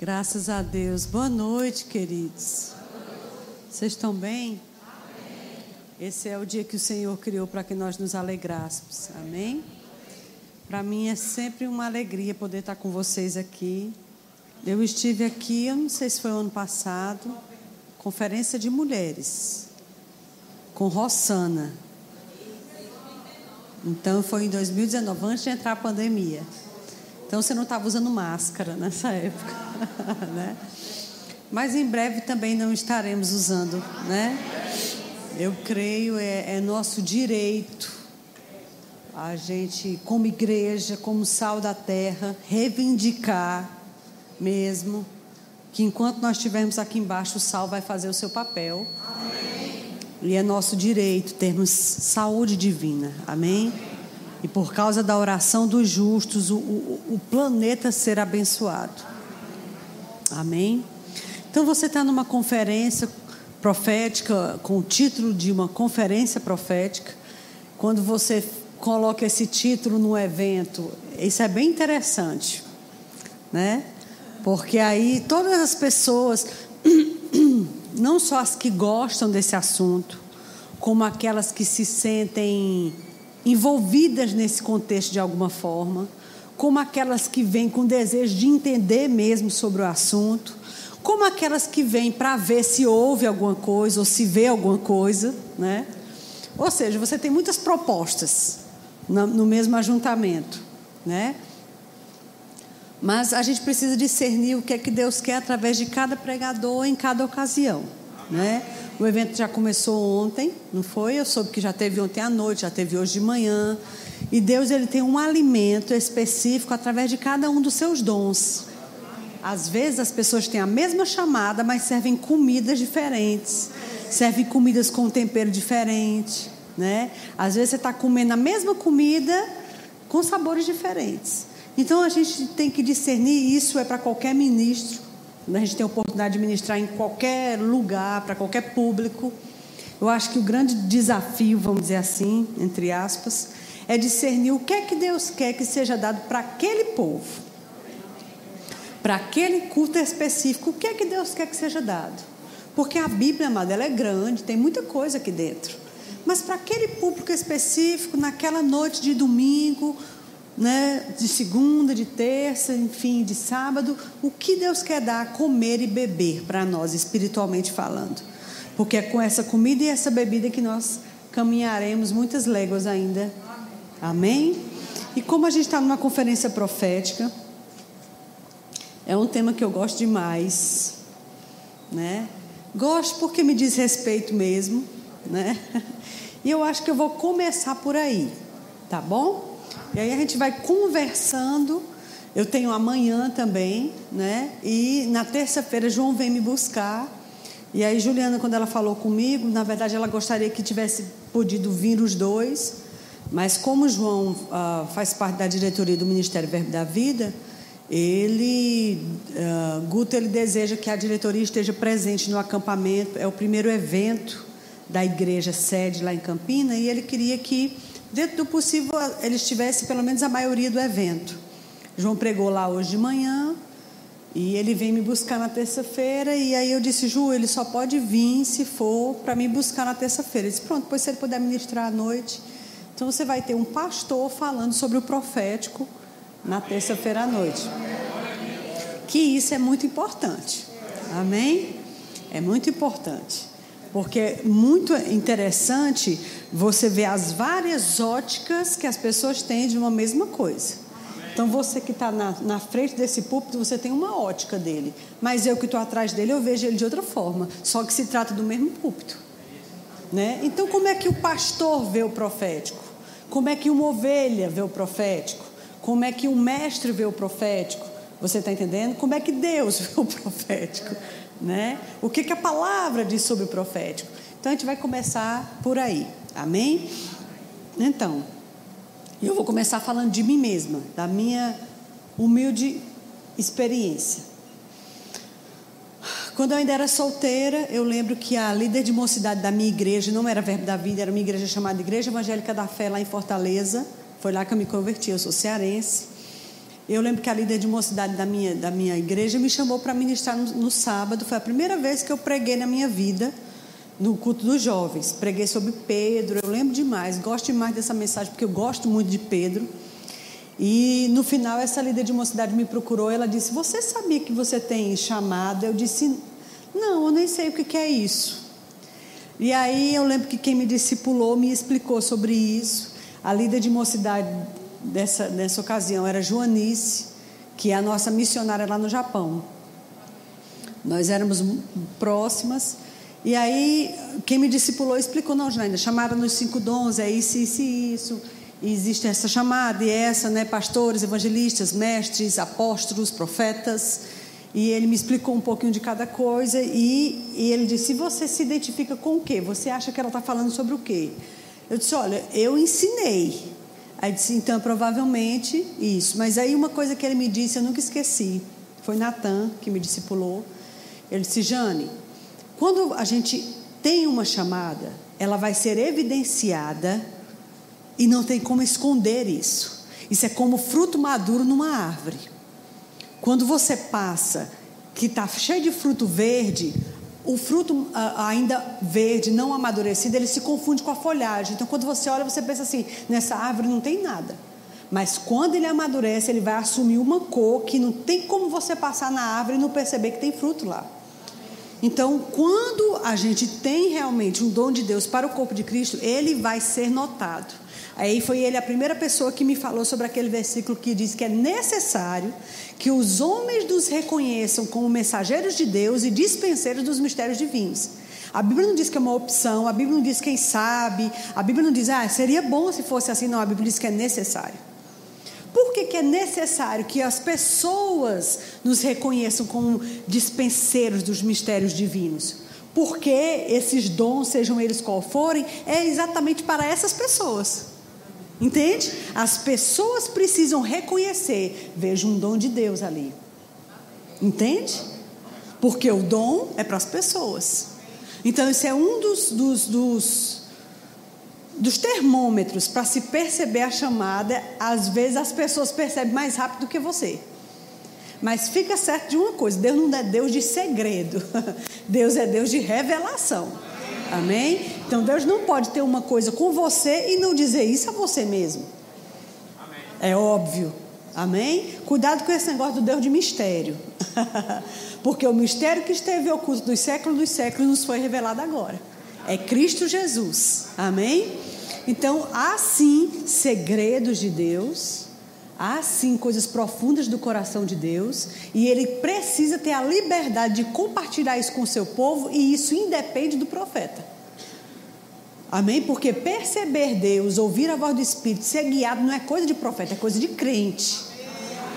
Graças a Deus. Boa noite, queridos. Vocês estão bem? Esse é o dia que o Senhor criou para que nós nos alegrássemos. Amém? Para mim é sempre uma alegria poder estar com vocês aqui. Eu estive aqui, eu não sei se foi ano passado, conferência de mulheres, com Rossana. Então foi em 2019, antes de entrar a pandemia. Então você não estava usando máscara nessa época, né? Mas em breve também não estaremos usando, né? Eu creio é, é nosso direito a gente, como igreja, como sal da terra, reivindicar mesmo que enquanto nós estivermos aqui embaixo, o sal vai fazer o seu papel. Amém. E é nosso direito termos saúde divina. Amém? e por causa da oração dos justos, o, o, o planeta ser abençoado. Amém? Então você está numa conferência profética, com o título de uma conferência profética. Quando você coloca esse título no evento, isso é bem interessante, né? Porque aí todas as pessoas, não só as que gostam desse assunto, como aquelas que se sentem envolvidas nesse contexto de alguma forma, como aquelas que vêm com desejo de entender mesmo sobre o assunto, como aquelas que vêm para ver se houve alguma coisa ou se vê alguma coisa, né? Ou seja, você tem muitas propostas no mesmo ajuntamento, né? Mas a gente precisa discernir o que é que Deus quer através de cada pregador em cada ocasião, né? O evento já começou ontem, não foi? Eu soube que já teve ontem à noite, já teve hoje de manhã. E Deus ele tem um alimento específico através de cada um dos seus dons. Às vezes as pessoas têm a mesma chamada, mas servem comidas diferentes, servem comidas com um tempero diferente, né? Às vezes você está comendo a mesma comida com sabores diferentes. Então a gente tem que discernir isso é para qualquer ministro a gente tem a oportunidade de ministrar em qualquer lugar, para qualquer público. Eu acho que o grande desafio, vamos dizer assim, entre aspas, é discernir o que é que Deus quer que seja dado para aquele povo. Para aquele culto específico, o que é que Deus quer que seja dado? Porque a Bíblia, amada, ela é grande, tem muita coisa aqui dentro. Mas para aquele público específico, naquela noite de domingo, né, de segunda, de terça, enfim, de sábado, o que Deus quer dar comer e beber para nós, espiritualmente falando. Porque é com essa comida e essa bebida que nós caminharemos muitas léguas ainda. Amém? E como a gente está numa conferência profética, é um tema que eu gosto demais, né? Gosto porque me diz respeito mesmo, né? E eu acho que eu vou começar por aí, tá bom? E aí a gente vai conversando. Eu tenho amanhã também, né? E na terça-feira João vem me buscar. E aí Juliana, quando ela falou comigo, na verdade ela gostaria que tivesse podido vir os dois, mas como João uh, faz parte da diretoria do Ministério Verbo da Vida, ele, uh, Guto, ele deseja que a diretoria esteja presente no acampamento. É o primeiro evento da igreja sede lá em Campina e ele queria que dentro do possível, eles tivessem pelo menos a maioria do evento. João pregou lá hoje de manhã e ele vem me buscar na terça-feira. E aí eu disse, Ju, ele só pode vir se for para me buscar na terça-feira. Ele disse, pronto, depois se ele puder ministrar à noite. Então você vai ter um pastor falando sobre o profético na terça-feira à noite. Que isso é muito importante. Amém? É muito importante. Porque é muito interessante você ver as várias óticas que as pessoas têm de uma mesma coisa. Então, você que está na, na, frente desse púlpito, você tem uma ótica dele. Mas eu que estou atrás dele, eu vejo ele de outra forma. Só que se trata do mesmo púlpito. Né? Então, como é que o pastor vê o profético? Como é que uma ovelha vê o profético? Como é que o mestre vê o profético? Você está entendendo? Como é que Deus vê o profético? né? O que, que a palavra diz sobre o profético? Então a gente vai começar por aí, amém? Então, eu vou começar falando de mim mesma, da minha humilde experiência. Quando eu ainda era solteira, eu lembro que a líder de mocidade da minha igreja, não era Verbo da Vida, era uma igreja chamada Igreja Evangélica da Fé, lá em Fortaleza. Foi lá que eu me converti, eu sou cearense. Eu lembro que a líder de mocidade da minha, da minha igreja me chamou para ministrar no, no sábado. Foi a primeira vez que eu preguei na minha vida no culto dos jovens. Preguei sobre Pedro, eu lembro demais, gosto demais dessa mensagem, porque eu gosto muito de Pedro. E no final, essa líder de mocidade me procurou, ela disse: Você sabia que você tem chamada? Eu disse: Não, eu nem sei o que é isso. E aí eu lembro que quem me discipulou me explicou sobre isso. A líder de mocidade dessa, dessa ocasião era Joanice, que é a nossa missionária lá no Japão. Nós éramos próximas. E aí, quem me discipulou explicou: não, Janaína, chamaram nos cinco dons, é isso, isso isso. Existe essa chamada e essa, né? Pastores, evangelistas, mestres, apóstolos, profetas. E ele me explicou um pouquinho de cada coisa e, e ele disse: você se identifica com o quê? Você acha que ela está falando sobre o quê? Eu disse: olha, eu ensinei. Aí disse: então provavelmente isso. Mas aí uma coisa que ele me disse, eu nunca esqueci. Foi Natan que me discipulou. Ele disse: Jane, quando a gente tem uma chamada, ela vai ser evidenciada e não tem como esconder isso. Isso é como fruto maduro numa árvore. Quando você passa, que está cheio de fruto verde, o fruto ainda verde, não amadurecido, ele se confunde com a folhagem. Então, quando você olha, você pensa assim: nessa árvore não tem nada. Mas quando ele amadurece, ele vai assumir uma cor que não tem como você passar na árvore e não perceber que tem fruto lá. Então, quando a gente tem realmente um dom de Deus para o corpo de Cristo, ele vai ser notado. Aí foi ele a primeira pessoa que me falou sobre aquele versículo que diz que é necessário que os homens nos reconheçam como mensageiros de Deus e dispenseiros dos mistérios divinos. A Bíblia não diz que é uma opção, a Bíblia não diz quem sabe, a Bíblia não diz, ah, seria bom se fosse assim, não, a Bíblia diz que é necessário. Por que, que é necessário que as pessoas nos reconheçam como dispenseiros dos mistérios divinos? Porque esses dons, sejam eles qual forem, é exatamente para essas pessoas. Entende? As pessoas precisam reconhecer, vejo um dom de Deus ali. Entende? Porque o dom é para as pessoas. Então, isso é um dos, dos, dos, dos termômetros para se perceber a chamada. Às vezes as pessoas percebem mais rápido do que você. Mas fica certo de uma coisa: Deus não é Deus de segredo, Deus é Deus de revelação. Amém? Então Deus não pode ter uma coisa com você e não dizer isso a você mesmo. Amém. É óbvio. Amém? Cuidado com esse negócio do Deus de mistério. Porque o mistério que esteve oculto dos séculos dos séculos nos foi revelado agora. É Cristo Jesus. Amém? Então, há sim segredos de Deus, há sim coisas profundas do coração de Deus, e ele precisa ter a liberdade de compartilhar isso com o seu povo, e isso independe do profeta. Amém? Porque perceber Deus, ouvir a voz do Espírito, ser guiado não é coisa de profeta, é coisa de crente.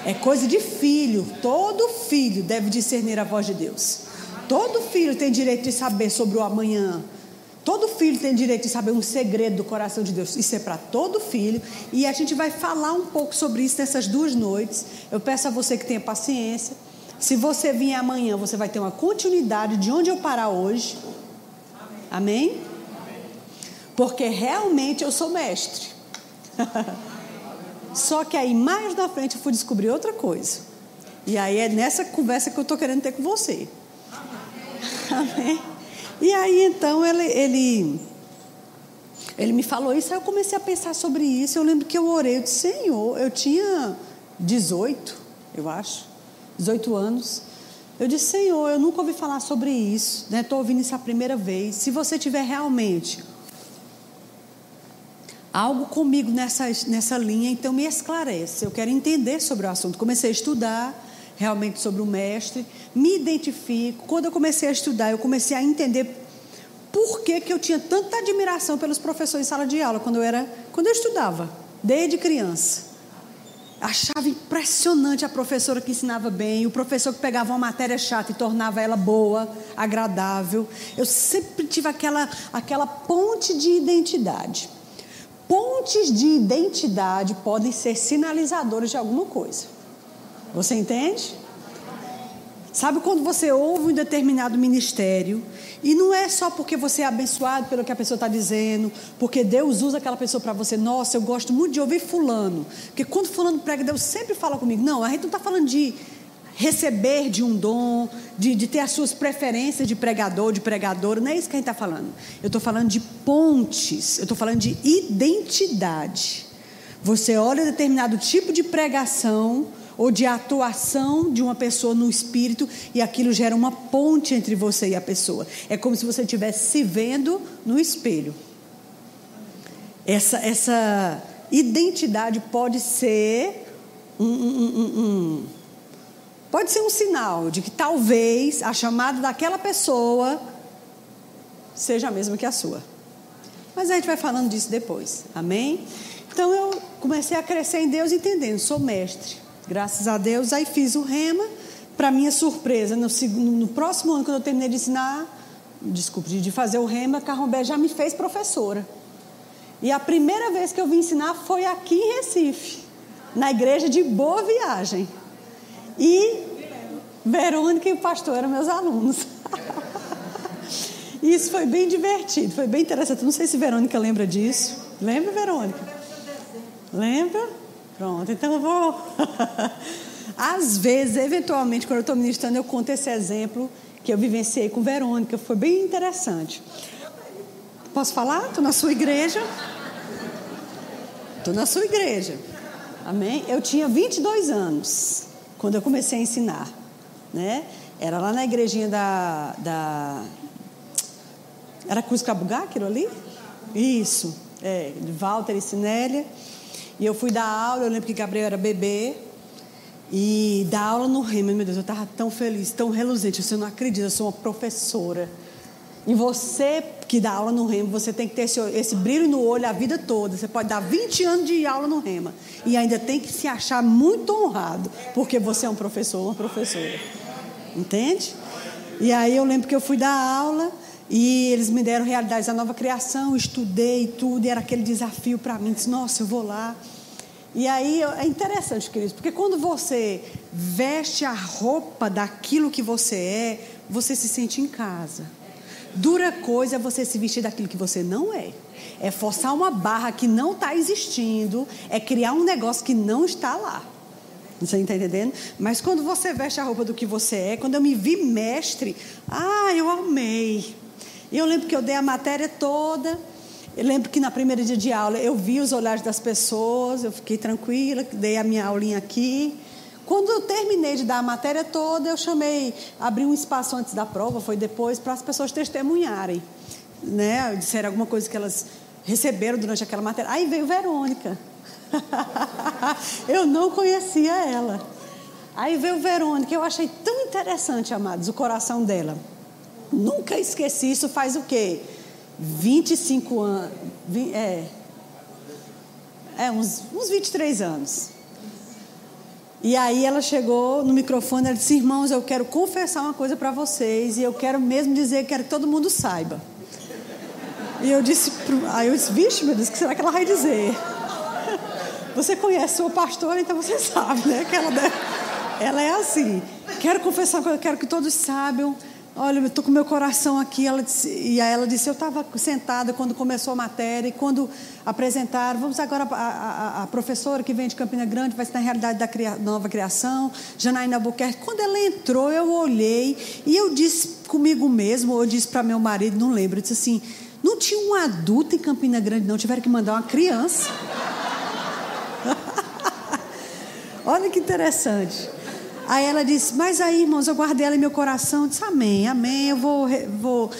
É coisa de filho. Todo filho deve discernir a voz de Deus. Todo filho tem direito de saber sobre o amanhã. Todo filho tem direito de saber um segredo do coração de Deus. Isso é para todo filho. E a gente vai falar um pouco sobre isso nessas duas noites. Eu peço a você que tenha paciência. Se você vir amanhã, você vai ter uma continuidade de onde eu parar hoje. Amém? Porque realmente eu sou mestre. Só que aí mais na frente eu fui descobrir outra coisa. E aí é nessa conversa que eu estou querendo ter com você. Amém? E aí então ele, ele, ele me falou isso, aí eu comecei a pensar sobre isso. Eu lembro que eu orei, eu disse, Senhor, eu tinha 18, eu acho, 18 anos. Eu disse, Senhor, eu nunca ouvi falar sobre isso, estou né? ouvindo isso a primeira vez. Se você tiver realmente algo comigo nessa, nessa linha, então me esclarece. Eu quero entender sobre o assunto. Comecei a estudar realmente sobre o mestre, me identifico. Quando eu comecei a estudar, eu comecei a entender por que, que eu tinha tanta admiração pelos professores em sala de aula quando eu era, quando eu estudava, desde criança. Achava impressionante a professora que ensinava bem, o professor que pegava uma matéria chata e tornava ela boa, agradável. Eu sempre tive aquela, aquela ponte de identidade. Pontes de identidade podem ser sinalizadores de alguma coisa. Você entende? Sabe quando você ouve um determinado ministério e não é só porque você é abençoado pelo que a pessoa está dizendo, porque Deus usa aquela pessoa para você. Nossa, eu gosto muito de ouvir fulano, porque quando fulano prega, Deus sempre fala comigo. Não, a gente não está falando de receber de um dom, de, de ter as suas preferências de pregador, de pregadora. Não é isso que a gente está falando. Eu estou falando de pontes. Eu estou falando de identidade. Você olha determinado tipo de pregação ou de atuação de uma pessoa no espírito e aquilo gera uma ponte entre você e a pessoa. É como se você estivesse se vendo no espelho. Essa, essa identidade pode ser um, um, um, pode ser um sinal de que talvez a chamada daquela pessoa seja a mesma que a sua. Mas a gente vai falando disso depois. Amém? Então eu comecei a crescer em Deus entendendo, sou mestre. Graças a Deus, aí fiz o rema. Para minha surpresa, no, no, próximo ano, quando eu terminei de ensinar, desculpe, de fazer o rema, Carrombé já me fez professora. E a primeira vez que eu vim ensinar foi aqui em Recife, na igreja de Boa Viagem. E Verônica e o pastor eram meus alunos. Isso foi bem divertido, foi bem interessante. Não sei se Verônica lembra disso. Lembra, Verônica? Lembra? Pronto, então eu vou. Às vezes, eventualmente, quando eu estou ministrando, eu conto esse exemplo que eu vivenciei com Verônica. Foi bem interessante. Posso falar? Estou na sua igreja. Estou na sua igreja. Amém? Eu tinha 22 anos quando eu comecei a ensinar. Né? Era lá na igrejinha da. da era Cruz Cabugá, aquilo ali? Isso. É, Walter e Sinélia. E eu fui dar aula, eu lembro que Gabriel era bebê. E dar aula no Rema, meu Deus, eu estava tão feliz, tão reluzente. Você não acredita, eu sou uma professora. E você que dá aula no Rema, você tem que ter esse, esse, brilho no olho a vida toda. Você pode dar 20 anos de aula no Rema e ainda tem que se achar muito honrado, porque você é um professor, uma professora. Entende? E aí eu lembro que eu fui dar aula e eles me deram realidades da nova criação, estudei tudo, e era aquele desafio para mim. Disse, nossa, eu vou lá. E aí é interessante, queridos, porque quando você veste a roupa daquilo que você é, você se sente em casa. Dura coisa é você se vestir daquilo que você não é. É forçar uma barra que não está existindo, é criar um negócio que não está lá. Você está entendendo? Mas quando você veste a roupa do que você é, quando eu me vi mestre, ah, eu amei. E eu lembro que eu dei a matéria toda. Eu lembro que na primeira dia de aula eu vi os olhares das pessoas, eu fiquei tranquila, dei a minha aulinha aqui. Quando eu terminei de dar a matéria toda, eu chamei, abri um espaço antes da prova, foi depois, para as pessoas testemunharem. Né? Disseram alguma coisa que elas receberam durante aquela matéria. Aí veio Verônica. eu não conhecia ela. Aí veio Verônica, eu achei tão interessante, amados, o coração dela. Nunca esqueci, isso faz o quê? 25 anos. É, é uns, uns 23 anos. E aí ela chegou no microfone e disse: Irmãos, eu quero confessar uma coisa para vocês e eu quero mesmo dizer, quero que todo mundo saiba. E eu disse: Aí eu disse: Vixe, meu Deus, o que será que ela vai dizer? Você conhece sua pastora, então você sabe, né? Que ela, ela é assim. Quero confessar uma coisa, quero que todos saibam Olha, eu estou com meu coração aqui. Ela disse, e aí ela disse: Eu estava sentada quando começou a matéria, e quando apresentaram, vamos agora, a, a, a professora que vem de Campina Grande vai estar na realidade da cria, nova criação, Janaína Albuquerque. Quando ela entrou, eu olhei e eu disse comigo mesmo, ou eu disse para meu marido, não lembro, eu disse assim: Não tinha um adulto em Campina Grande, não, tiveram que mandar uma criança. Olha que interessante. Aí ela disse, mas aí, irmãos, eu guardei ela em meu coração. Eu disse, amém, amém, eu vou, vou.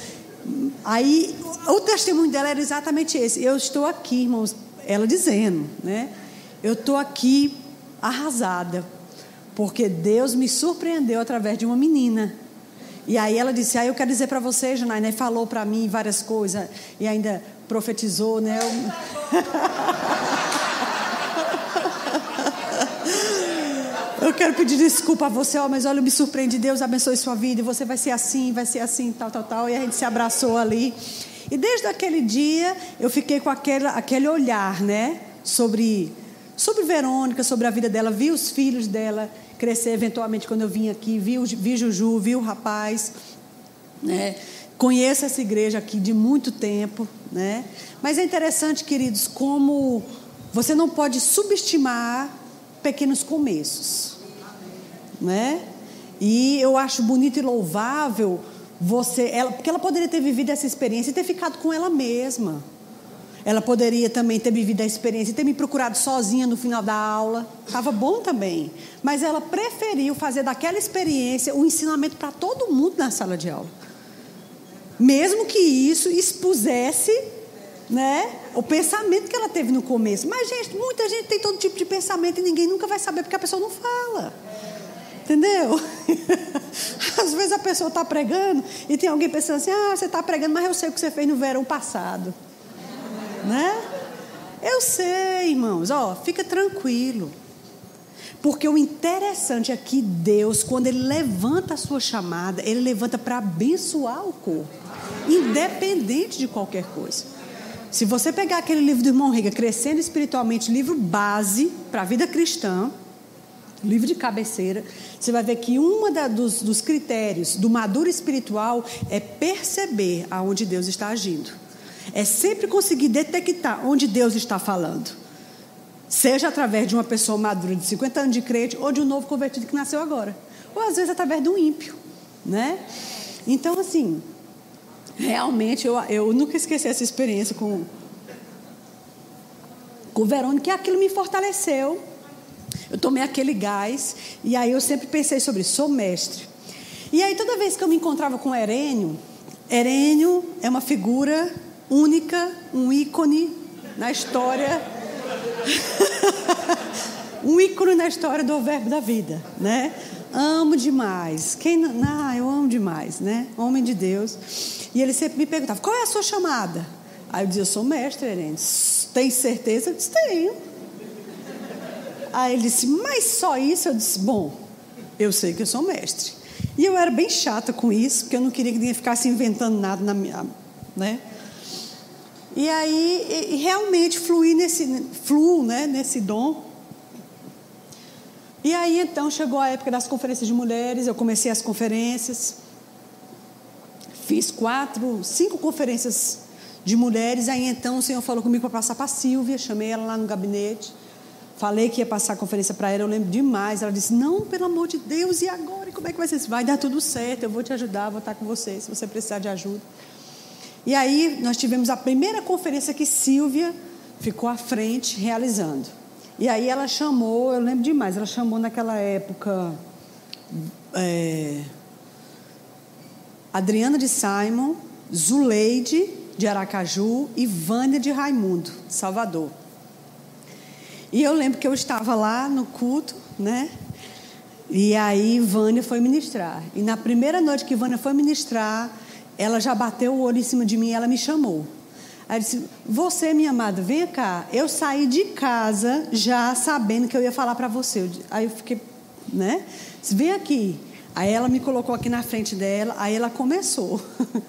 Aí o testemunho dela era exatamente esse. Eu estou aqui, irmãos, ela dizendo, né? Eu estou aqui arrasada, porque Deus me surpreendeu através de uma menina. E aí ela disse, aí ah, eu quero dizer para você, Janaína, falou para mim várias coisas e ainda profetizou, né? Eu... Eu quero pedir desculpa a você, ó, mas olha, me surpreende. Deus abençoe sua vida. E você vai ser assim, vai ser assim, tal, tal, tal. E a gente se abraçou ali. E desde aquele dia eu fiquei com aquele, aquele olhar, né? Sobre, sobre Verônica, sobre a vida dela. Vi os filhos dela crescer eventualmente quando eu vim aqui, vi, vi Juju, vi o rapaz, né? Conheço essa igreja aqui de muito tempo, né? Mas é interessante, queridos, como você não pode subestimar pequenos começos, né? E eu acho bonito e louvável você, ela, porque ela poderia ter vivido essa experiência e ter ficado com ela mesma. Ela poderia também ter vivido a experiência e ter me procurado sozinha no final da aula. Estava bom também. Mas ela preferiu fazer daquela experiência um ensinamento para todo mundo na sala de aula. Mesmo que isso expusesse né, o pensamento que ela teve no começo. Mas, gente, muita gente tem todo tipo de pensamento e ninguém nunca vai saber porque a pessoa não fala. Entendeu? Às vezes a pessoa está pregando e tem alguém pensando assim: ah, você está pregando, mas eu sei o que você fez no verão passado. Né? Eu sei, irmãos, ó, fica tranquilo. Porque o interessante é que Deus, quando Ele levanta a sua chamada, Ele levanta para abençoar o corpo, independente de qualquer coisa. Se você pegar aquele livro do irmão Riga, Crescendo Espiritualmente, livro base para a vida cristã, livro de cabeceira, você vai ver que um dos, dos critérios do maduro espiritual é perceber aonde Deus está agindo. É sempre conseguir detectar onde Deus está falando. Seja através de uma pessoa madura de 50 anos de crente ou de um novo convertido que nasceu agora. Ou às vezes através de um ímpio. Né? Então, assim, realmente eu, eu nunca esqueci essa experiência com, com Verônica, e aquilo me fortaleceu. Eu tomei aquele gás, e aí eu sempre pensei sobre isso, sou mestre. E aí toda vez que eu me encontrava com Herênio, Herênio é uma figura única, um ícone na história. um ícone na história do verbo da vida, né? Amo demais. Quem ah, eu amo demais, né? Homem de Deus. E ele sempre me perguntava: "Qual é a sua chamada?" Aí eu dizia: "Eu sou mestre, Herendes." Tem certeza? Eu disse: "Tenho." Aí ele disse: "Mas só isso?" Eu disse: "Bom, eu sei que eu sou mestre." E eu era bem chata com isso, porque eu não queria que ninguém ficasse inventando nada na minha, né? E aí, e realmente fluir nesse, fluo, né, nesse dom. E aí, então, chegou a época das conferências de mulheres, eu comecei as conferências. Fiz quatro, cinco conferências de mulheres. Aí, então, o Senhor falou comigo para passar para a Silvia, chamei ela lá no gabinete. Falei que ia passar a conferência para ela, eu lembro demais. Ela disse: Não, pelo amor de Deus, e agora? Como é que vai ser? Vai dar tudo certo, eu vou te ajudar, vou estar com você, se você precisar de ajuda. E aí nós tivemos a primeira conferência que Silvia ficou à frente realizando. E aí ela chamou, eu lembro demais, ela chamou naquela época é, Adriana de Simon, Zuleide de Aracaju e Vânia de Raimundo, Salvador. E eu lembro que eu estava lá no culto, né? E aí Vânia foi ministrar. E na primeira noite que Vânia foi ministrar, ela já bateu o olho em cima de mim e ela me chamou. Aí disse: Você, minha amada, vem cá. Eu saí de casa já sabendo que eu ia falar para você. Aí eu fiquei, né? Disse, vem aqui. Aí ela me colocou aqui na frente dela. Aí ela começou.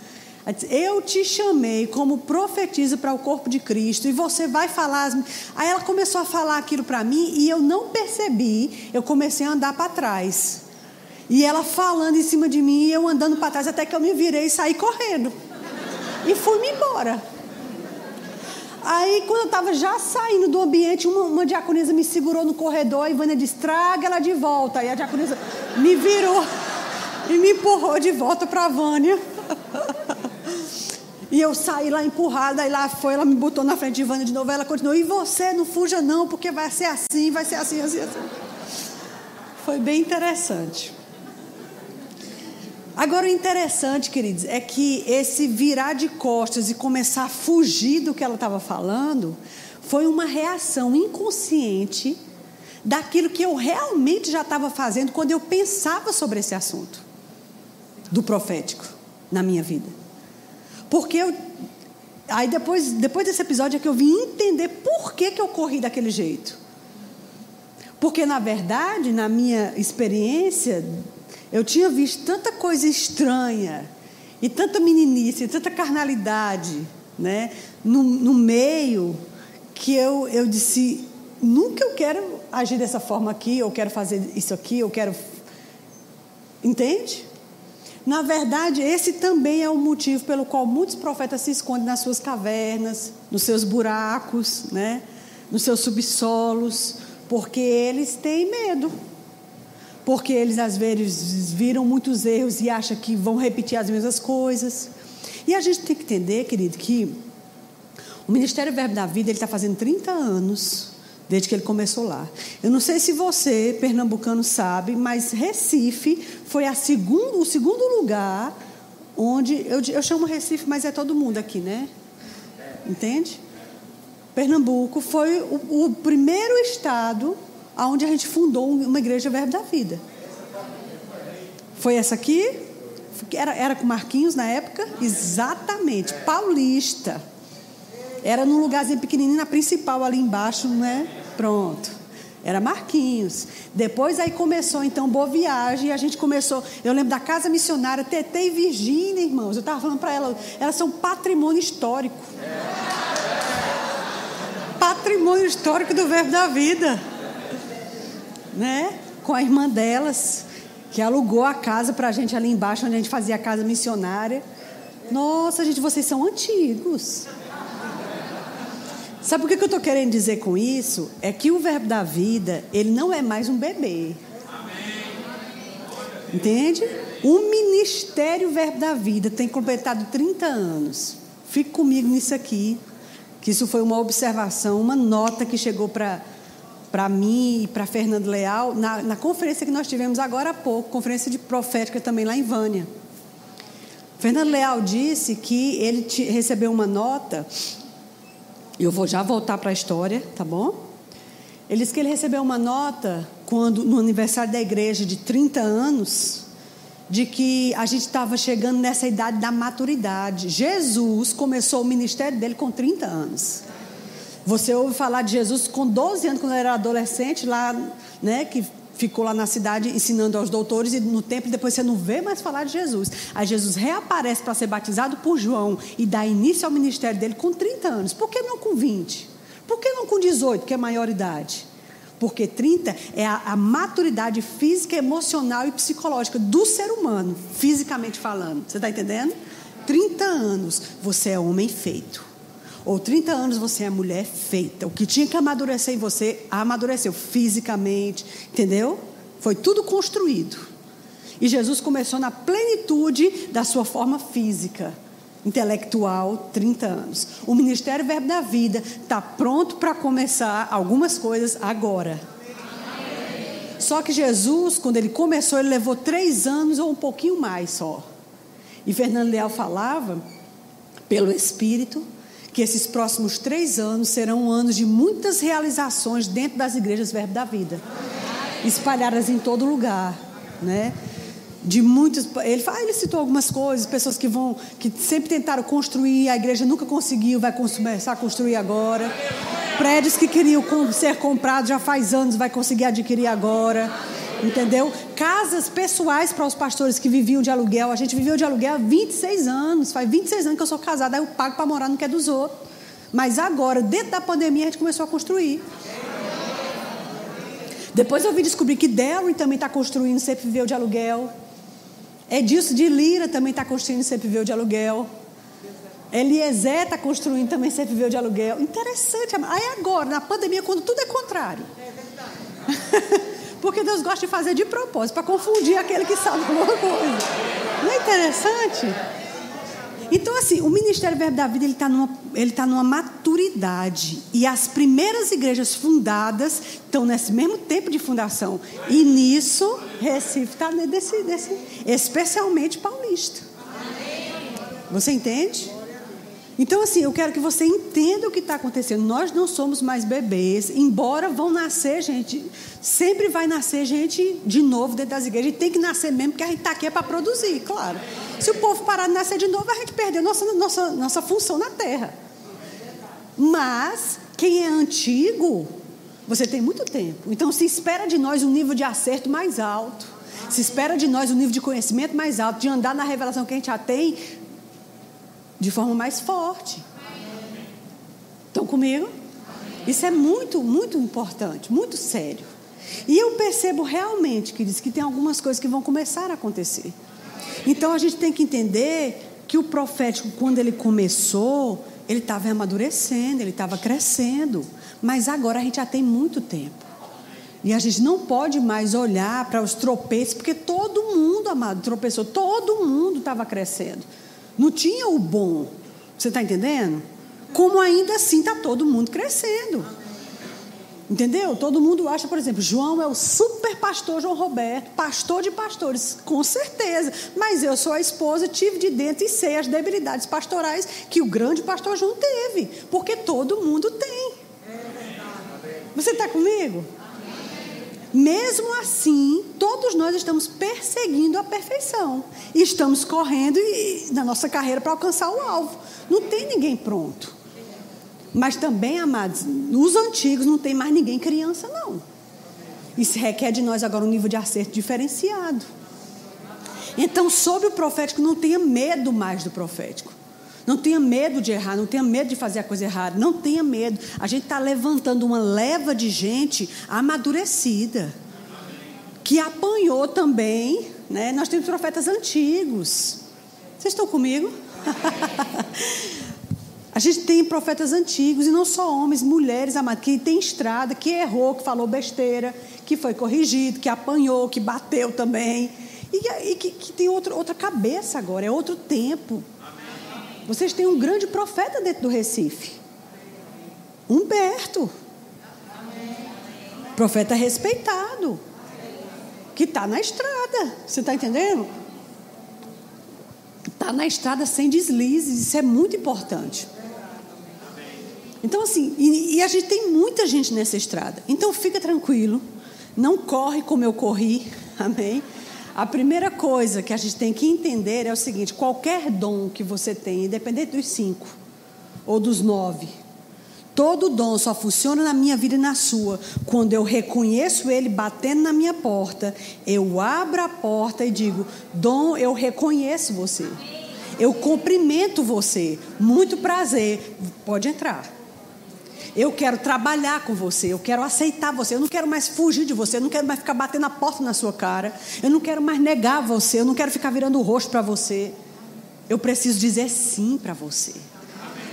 Eu te chamei como profetiza para o corpo de Cristo e você vai falar. Aí ela começou a falar aquilo para mim e eu não percebi. Eu comecei a andar para trás. E ela falando em cima de mim e eu andando para trás até que eu me virei e saí correndo. E fui-me embora. Aí, quando eu estava já saindo do ambiente, uma, uma me segurou no corredor e Vânia disse: traga ela de volta. Aí a diaconisa me virou e me empurrou de volta para a Vânia. E eu saí lá empurrada, aí lá foi, ela me botou na frente de Vânia de novo, ela continuou, e você não fuja não, porque vai ser assim, vai ser assim, assim, assim. Foi bem interessante. Agora, o interessante, queridos, é que esse virar de costas e começar a fugir do que ela estava falando foi uma reação inconsciente daquilo que eu realmente já estava fazendo quando eu pensava sobre esse assunto do profético na minha vida. Porque eu. Aí depois, depois desse episódio é que eu vim entender por que, que eu corri daquele jeito. Porque, na verdade, na minha experiência eu tinha visto tanta coisa estranha, e tanta meninice, e tanta carnalidade, né? No, no meio, que eu, eu disse: nunca eu quero agir dessa forma aqui, eu quero fazer isso aqui, eu quero. Entende? Na verdade, esse também é o motivo pelo qual muitos profetas se escondem nas suas cavernas, nos seus buracos, né? nos seus subsolos, porque eles têm medo. Porque eles às vezes viram muitos erros e acham que vão repetir as mesmas coisas. E a gente tem que entender, querido, que o Ministério Verbo da Vida ele está fazendo 30 anos desde que ele começou lá. Eu não sei se você, pernambucano, sabe, mas Recife foi segundo, o segundo lugar onde. Eu, eu chamo Recife, mas é todo mundo aqui, né? Entende? Pernambuco foi o, o primeiro estado onde a gente fundou uma igreja Verbo da Vida. Foi essa aqui? Era, era com Marquinhos na época? Exatamente. Paulista. Era num lugarzinho pequenininho, na principal ali embaixo, né? Pronto. Era Marquinhos. Depois aí começou então Boa Viagem e a gente começou. Eu lembro da casa missionária TT e Virgínia, irmãos. Eu estava falando para elas, elas são patrimônio histórico. Patrimônio histórico do Verbo da Vida. Né? Com a irmã delas, que alugou a casa para a gente ali embaixo, onde a gente fazia a casa missionária. Nossa, gente, vocês são antigos. Sabe o que eu estou querendo dizer com isso? É que o verbo da vida, ele não é mais um bebê. Entende? O ministério Verbo da Vida tem completado 30 anos. Fique comigo nisso aqui, que isso foi uma observação, uma nota que chegou para para mim e para Fernando Leal na, na, conferência que nós tivemos agora há pouco, conferência de profética também lá em Vânia. Fernando Leal disse que ele recebeu uma nota eu vou já voltar para a história, tá bom? Ele disse que ele recebeu uma nota quando no aniversário da igreja de 30 anos, de que a gente estava chegando nessa idade da maturidade. Jesus começou o ministério dele com 30 anos. Você ouve falar de Jesus com 12 anos, quando ele era adolescente, lá, né, que ficou lá na cidade ensinando aos doutores e no templo depois você não vê mais falar de Jesus. Aí Jesus reaparece para ser batizado por João e dá início ao ministério dele com 30 anos. Por que não com 20? Por que não com 18, que é maioridade? Porque 30 é a, a maturidade física, emocional e psicológica do ser humano, fisicamente falando. Você está entendendo? 30 anos, você é homem feito. Ou 30 anos você é mulher feita. O que tinha que amadurecer em você, amadureceu fisicamente, entendeu? Foi tudo construído. E Jesus começou na plenitude da sua forma física, intelectual, 30 anos. O Ministério Verbo da Vida está pronto para começar algumas coisas agora. Só que Jesus, quando ele começou, ele levou três anos ou um pouquinho mais só. E Fernando Leal falava, pelo Espírito, que esses próximos três anos serão anos de muitas realizações dentro das igrejas Verbo da Vida, espalhadas em todo lugar, né? De muitos, ele, fala, ele citou algumas coisas, pessoas que vão, que sempre tentaram construir, a igreja nunca conseguiu, vai começar a construir agora. Prédios que queriam ser comprados já faz anos, vai conseguir adquirir agora. Entendeu? Casas pessoais para os pastores que viviam de aluguel. A gente viveu de aluguel há 26 anos. Faz 26 anos que eu sou casada, aí eu pago para morar no que é dos outros. Mas agora, dentro da pandemia, a gente começou a construir. Depois eu vim descobrir que Darwin também está construindo, sempre viveu de aluguel. Edilson de Lira também está construindo, sempre viveu de aluguel. Eliezer está construindo, também sempre viveu de aluguel. Interessante. Aí agora, na pandemia, quando tudo é contrário. É verdade. Porque Deus gosta de fazer de propósito, para confundir aquele que sabe alguma coisa. Não é interessante? Então, assim, o Ministério Verbo da Vida ele está numa, ele tá numa maturidade. E as primeiras igrejas fundadas estão nesse mesmo tempo de fundação. E nisso, Recife está desse, desse, especialmente paulista. Você entende? Então, assim, eu quero que você entenda o que está acontecendo. Nós não somos mais bebês, embora vão nascer gente, sempre vai nascer gente de novo dentro das igrejas. E tem que nascer mesmo, porque a gente está aqui é para produzir, claro. Se o povo parar de nascer de novo, a gente perdeu nossa, nossa, nossa função na terra. Mas, quem é antigo, você tem muito tempo. Então, se espera de nós um nível de acerto mais alto. Se espera de nós um nível de conhecimento mais alto, de andar na revelação que a gente já tem, de forma mais forte. Estão comigo? Isso é muito, muito importante, muito sério. E eu percebo realmente, queridos, que tem algumas coisas que vão começar a acontecer. Então a gente tem que entender que o profético, quando ele começou, ele estava amadurecendo, ele estava crescendo. Mas agora a gente já tem muito tempo. E a gente não pode mais olhar para os tropeços, porque todo mundo, amado, tropeçou, todo mundo estava crescendo. Não tinha o bom. Você está entendendo? Como ainda assim está todo mundo crescendo. Entendeu? Todo mundo acha, por exemplo, João é o super pastor João Roberto, pastor de pastores, com certeza. Mas eu sou a esposa, tive de dentro e sei as debilidades pastorais que o grande pastor João teve, porque todo mundo tem. Você está comigo? Mesmo assim, todos nós estamos perseguindo a perfeição. E estamos correndo na nossa carreira para alcançar o alvo. Não tem ninguém pronto. Mas também, amados, nos antigos não tem mais ninguém criança, não. Isso requer de nós agora um nível de acerto diferenciado. Então, sobre o profético, não tenha medo mais do profético. Não tenha medo de errar, não tenha medo de fazer a coisa errada, não tenha medo. A gente está levantando uma leva de gente amadurecida, que apanhou também. Né? Nós temos profetas antigos. Vocês estão comigo? A gente tem profetas antigos, e não só homens, mulheres, amados, que tem estrada, que errou, que falou besteira, que foi corrigido, que apanhou, que bateu também. E, e que, que, tem outro, outra cabeça agora, é outro tempo. Vocês têm um grande profeta dentro do Recife. Humberto. Profeta respeitado. Que está na estrada. Você está entendendo? Está na estrada sem deslizes. Isso é muito importante. Então, assim, e, e, a gente tem muita gente nessa estrada. Então, fica tranquilo, não corre como eu corri, amém? A primeira coisa que a gente tem que entender é o seguinte: qualquer dom que você tem, independente dos cinco ou dos nove, todo dom só funciona na minha vida e na sua quando eu reconheço ele batendo na minha porta, eu abro a porta e digo: Dom, eu reconheço você. Eu cumprimento você. Muito prazer. Pode entrar. Eu quero trabalhar com você, eu quero aceitar você, eu não quero mais fugir de você, eu não quero mais ficar batendo a porta na sua cara, eu não quero mais negar você, eu não quero ficar virando o rosto para você. Eu preciso dizer sim para você.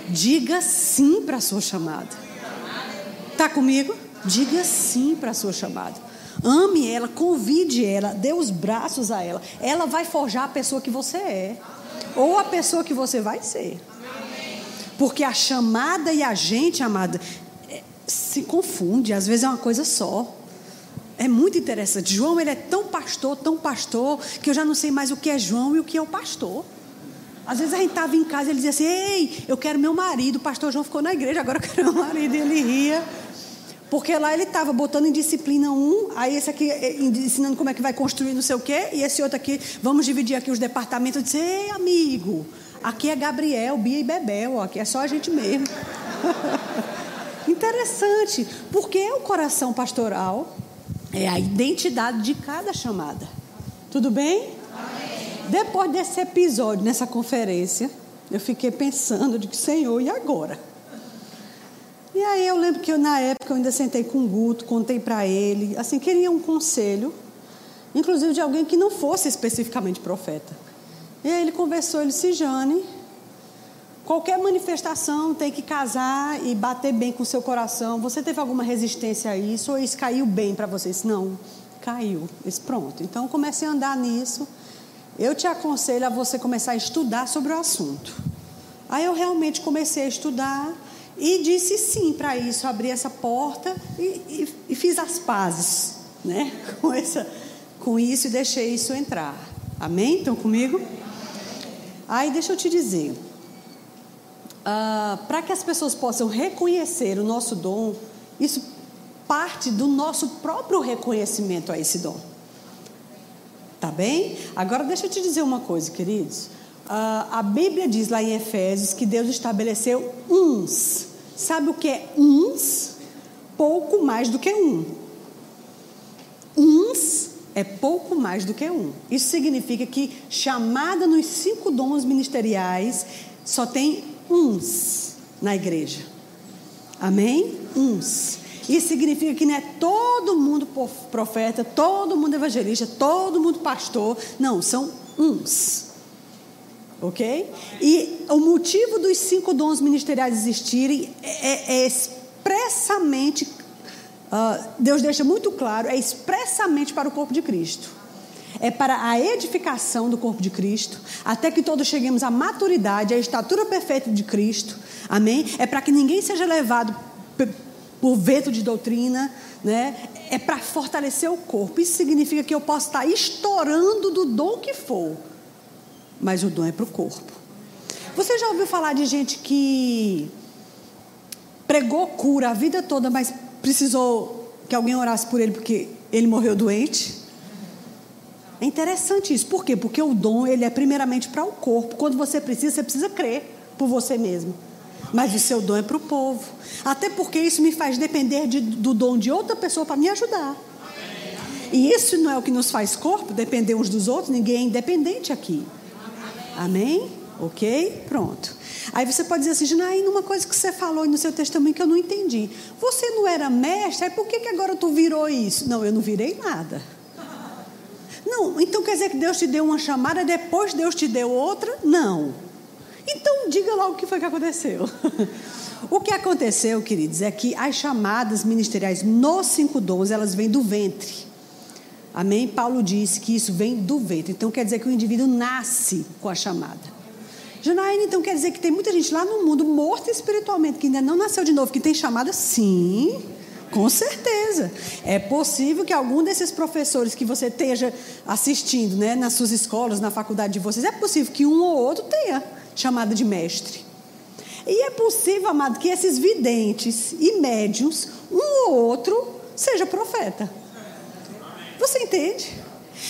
Diga sim para a sua chamada. Está comigo? Diga sim para a sua chamada. Ame ela, convide ela, dê os braços a ela. Ela vai forjar a pessoa que você é, ou a pessoa que você vai ser. Porque a chamada e a gente, amada, é, se confunde, às vezes é uma coisa só. É muito interessante. João, ele é tão pastor, tão pastor, que eu já não sei mais o que é João e o que é o pastor. Às vezes a gente estava em casa e ele dizia assim: Ei, eu quero meu marido. O pastor João ficou na igreja, agora eu quero meu marido. E ele ria. Porque lá ele estava botando em disciplina um, aí esse aqui eh, ensinando como é que vai construir não sei o quê, e esse outro aqui, vamos dividir aqui os departamentos. Eu disse: Ei, amigo, Aqui é Gabriel, Bia e Bebel, aqui é só a gente mesmo. Interessante, porque é o coração pastoral, é a identidade de cada chamada. Tudo bem? Amém. Depois desse episódio, nessa conferência, eu fiquei pensando de que, Senhor, e agora? E aí eu lembro que eu, na época eu ainda sentei com o Guto, contei para ele, assim, queria um conselho, inclusive de alguém que não fosse especificamente profeta. E aí ele conversou, ele disse, Jane, qualquer manifestação tem que casar e bater bem com o seu coração. Você teve alguma resistência a isso ou isso caiu bem para você? Disse, não, caiu. Disse, pronto. Então comecei a andar nisso. Eu te aconselho a você começar a estudar sobre o assunto. Aí eu realmente comecei a estudar e disse sim para isso, abri essa porta e, e, e, fiz as pazes né? com, essa, com isso e deixei isso entrar. Amém? Estão comigo? Aí deixa eu te dizer, uh, para que as pessoas possam reconhecer o nosso dom, isso parte do nosso próprio reconhecimento a esse dom. Tá bem? Agora deixa eu te dizer uma coisa, queridos. Uh, a Bíblia diz lá em Efésios que Deus estabeleceu uns. Sabe o que é uns? Pouco mais do que um. Uns é pouco mais do que um. Isso significa que, chamada nos cinco dons ministeriais, só tem uns na igreja. Amém? Uns. Isso significa que não é todo mundo profeta, todo mundo evangelista, todo mundo pastor. Não, são uns. Ok? E o motivo dos cinco dons ministeriais existirem é, é expressamente, uh, Deus deixa muito claro, é expressamente para o corpo de Cristo. É para a edificação do corpo de Cristo, até que todos cheguemos à maturidade, à estatura perfeita de Cristo. Amém? É para que ninguém seja levado por vento de doutrina, né? É para fortalecer o corpo. Isso significa que eu posso estar estourando do dom que for mas o dom é para o corpo. Você já ouviu falar de gente que pregou cura a vida toda, mas precisou que alguém orasse por ele porque ele morreu doente? É interessante isso. Por quê? Porque o dom ele é primeiramente para o corpo. Quando você precisa, você precisa crer por você mesmo. Mas o seu dom é para o povo. Até porque isso me faz depender de, do dom de outra pessoa para me ajudar. E isso não é o que nos faz corpo, depender uns dos outros. Ninguém é independente aqui. Amém? Ok? Pronto. Aí você pode dizer assim, Janaína, uma coisa que você falou no seu testemunho que eu não entendi. Você não era mestre, aí por que, que agora tu virou isso? Não, eu não virei nada. Não, então quer dizer que Deus te deu uma chamada, depois Deus te deu outra? Não. Então diga logo o que foi que aconteceu. o que aconteceu, queridos, é que as chamadas ministeriais nos cinco dons, elas vêm do ventre. Amém? Paulo disse que isso vem do ventre. Então quer dizer que o indivíduo nasce com a chamada. Janaína, então quer dizer que tem muita gente lá no mundo morta espiritualmente, que ainda não nasceu de novo, que tem chamada? Sim, com certeza. É possível que algum desses professores que você esteja assistindo, né, nas suas escolas, na faculdade de vocês, é possível que um ou outro tenha chamada de mestre. E é possível, amado, que esses videntes e médiums, um ou outro, seja profeta. Você entende?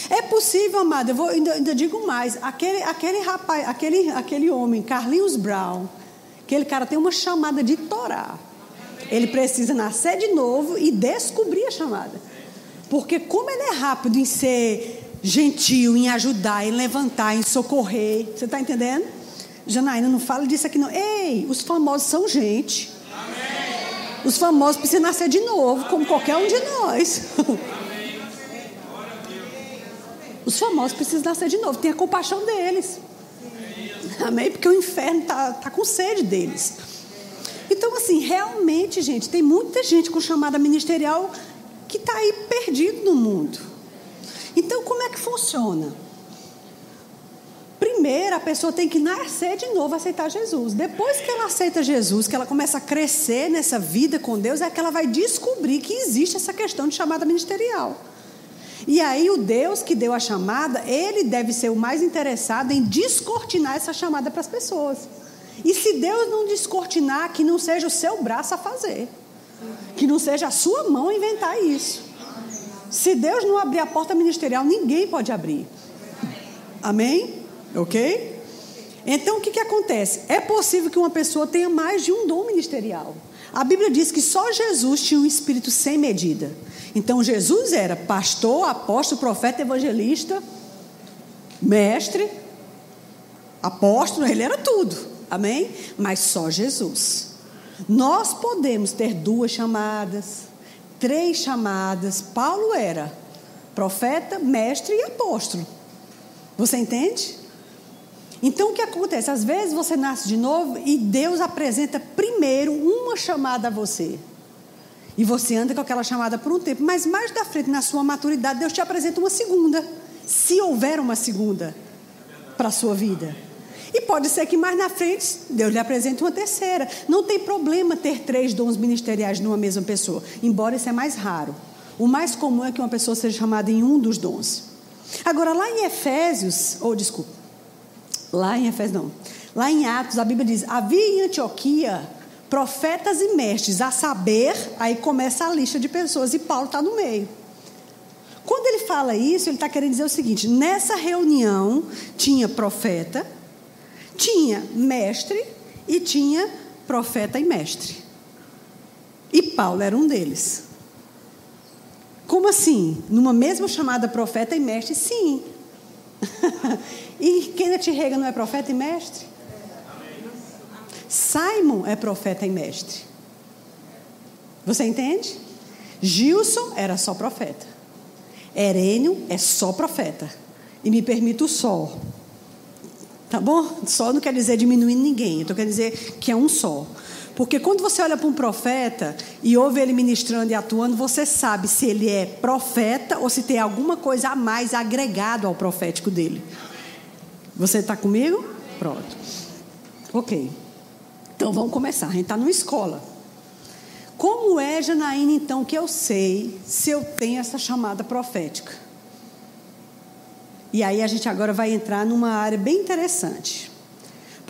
É possível, amado, eu vou, ainda, ainda, digo mais, aquele, aquele rapaz, aquele, aquele homem, Carlinhos Brown, aquele cara tem uma chamada de Torá. Ele precisa nascer de novo e descobrir a chamada. Porque como ele é rápido em ser gentil, em ajudar, em levantar, em socorrer, você está entendendo? Janaína, não fala disso aqui não. Ei, os famosos são gente. Os famosos precisam nascer de novo, como qualquer um de nós. Os famosos precisam nascer de novo. Tenha compaixão deles. Amém? Porque o inferno está tá com sede deles. Então, assim, realmente, gente, tem muita gente com chamada ministerial que está aí perdido no mundo. Então, como é que funciona? Primeiro, a pessoa tem que nascer de novo, aceitar Jesus. Depois que ela aceita Jesus, que ela começa a crescer nessa vida com Deus, é que ela vai descobrir que existe essa questão de chamada ministerial. E aí o Deus que deu a chamada, ele deve ser o mais interessado em descortinar essa chamada para as pessoas. E se Deus não descortinar, que não seja o seu braço a fazer. Que não seja a sua mão a inventar isso. Se Deus não abrir a porta ministerial, ninguém pode abrir. Amém? Ok? Então o que, que acontece? É possível que uma pessoa tenha mais de um dom ministerial. A Bíblia diz que só Jesus tinha um espírito sem medida. Então Jesus era pastor, apóstolo, profeta, evangelista, mestre, apóstolo, ele era tudo. Amém? Mas só Jesus. Nós podemos ter duas chamadas, três chamadas. Paulo era profeta, mestre e apóstolo. Você entende? Então o que acontece? Às vezes você nasce de novo e Deus apresenta primeiro uma chamada a você. E você anda com aquela chamada por um tempo. Mas mais da frente, na sua maturidade, Deus te apresenta uma segunda. Se houver uma segunda para a sua vida. E pode ser que mais na frente Deus lhe apresente uma terceira. Não tem problema ter três dons ministeriais numa mesma pessoa, embora isso é mais raro. O mais comum é que uma pessoa seja chamada em um dos dons. Agora, lá em Efésios, ou oh, desculpa, lá em Efésios não, lá em Atos, a Bíblia diz: havia em Antioquia profetas e mestres, a saber, aí começa a lista de pessoas e Paulo está no meio. Quando ele fala isso, ele está querendo dizer o seguinte: nessa reunião tinha profeta, tinha mestre e tinha profeta e mestre. E Paulo era um deles. Como assim? Numa mesma chamada profeta e mestre? Sim. e Kenneth Reagan não é profeta e mestre? Simon é profeta e mestre. Você entende? Gilson era só profeta. Herênio é só profeta. E me permito só. Tá bom? Só não quer dizer diminuir ninguém. Então quer dizer que é um só. Porque quando você olha para um profeta e ouve ele ministrando e atuando, você sabe se ele é profeta ou se tem alguma coisa a mais agregado ao profético dele. Você está comigo? Pronto. Ok. Então vamos começar. A gente está numa escola. Como é, Janaína, então, que eu sei se eu tenho essa chamada profética? E aí a gente agora vai entrar numa área bem interessante.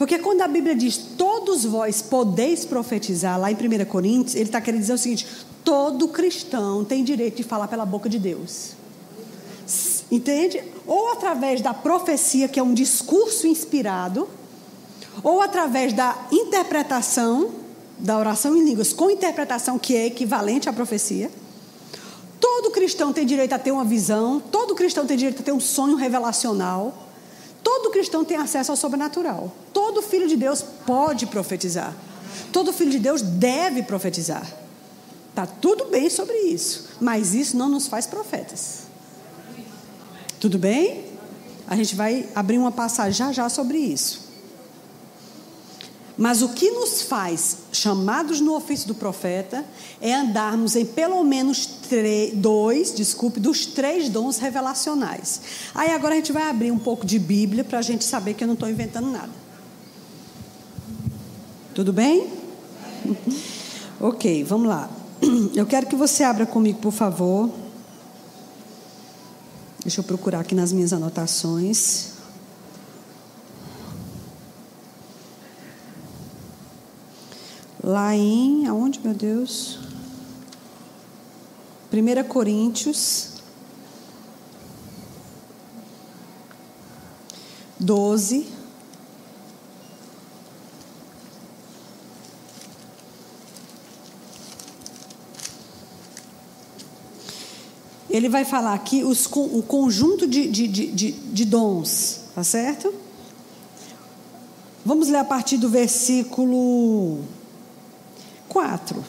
Porque quando a Bíblia diz todos vós podeis profetizar, lá em 1 Coríntios, ele está querendo dizer o seguinte: todo cristão tem direito de falar pela boca de Deus. Entende? Ou através da profecia, que é um discurso inspirado, ou através da interpretação da oração em línguas com interpretação que é equivalente à profecia. Todo cristão tem direito a ter uma visão, todo cristão tem direito a ter um sonho revelacional. Todo cristão tem acesso ao sobrenatural. Todo filho de Deus pode profetizar. Todo filho de Deus deve profetizar. Tá tudo bem sobre isso, mas isso não nos faz profetas. Tudo bem? A gente vai abrir uma passagem já já sobre isso. Mas o que nos faz chamados no ofício do profeta é andarmos em pelo menos três, dois, desculpe, dos três dons revelacionais. Aí agora a gente vai abrir um pouco de Bíblia para a gente saber que eu não estou inventando nada. Tudo bem? ok, vamos lá. Eu quero que você abra comigo, por favor. Deixa eu procurar aqui nas minhas anotações. Lá em. Aonde, meu Deus? 1 Coríntios. 12. Ele vai falar aqui os, o conjunto de, de, de, de dons, tá certo? Vamos ler a partir do versículo 4.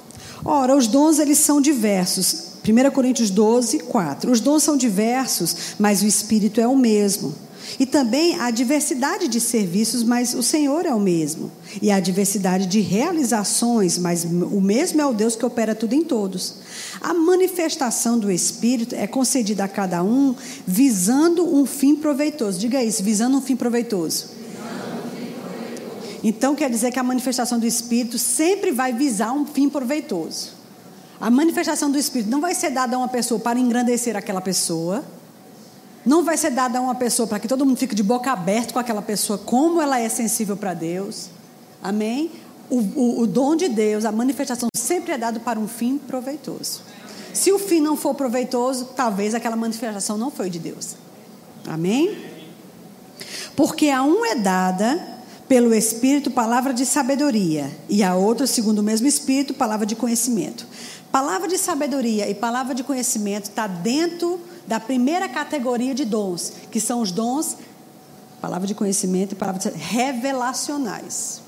Ora, os dons eles são diversos. 1 Coríntios 12, 4. Os dons são diversos, mas o Espírito é o mesmo. E também há diversidade de serviços, mas o Senhor é o mesmo. E há diversidade de realizações, mas o mesmo é o Deus que opera tudo em todos. A manifestação do Espírito é concedida a cada um visando um fim proveitoso. Diga isso, visando um fim proveitoso. Então quer dizer que a manifestação do Espírito sempre vai visar um fim proveitoso. A manifestação do Espírito não vai ser dada a uma pessoa para engrandecer aquela pessoa. Não vai ser dada a uma pessoa para que todo mundo fique de boca aberta com aquela pessoa, como ela é sensível para Deus. Amém? O, o, o dom de Deus, a manifestação sempre é dado para um fim proveitoso. Se o fim não for proveitoso, talvez aquela manifestação não foi de Deus. Amém? Porque a um é dada pelo Espírito, palavra de sabedoria, e a outra, segundo o mesmo Espírito, palavra de conhecimento. Palavra de sabedoria e palavra de conhecimento está dentro da primeira categoria de dons, que são os dons, palavra de conhecimento e palavra de revelacionais.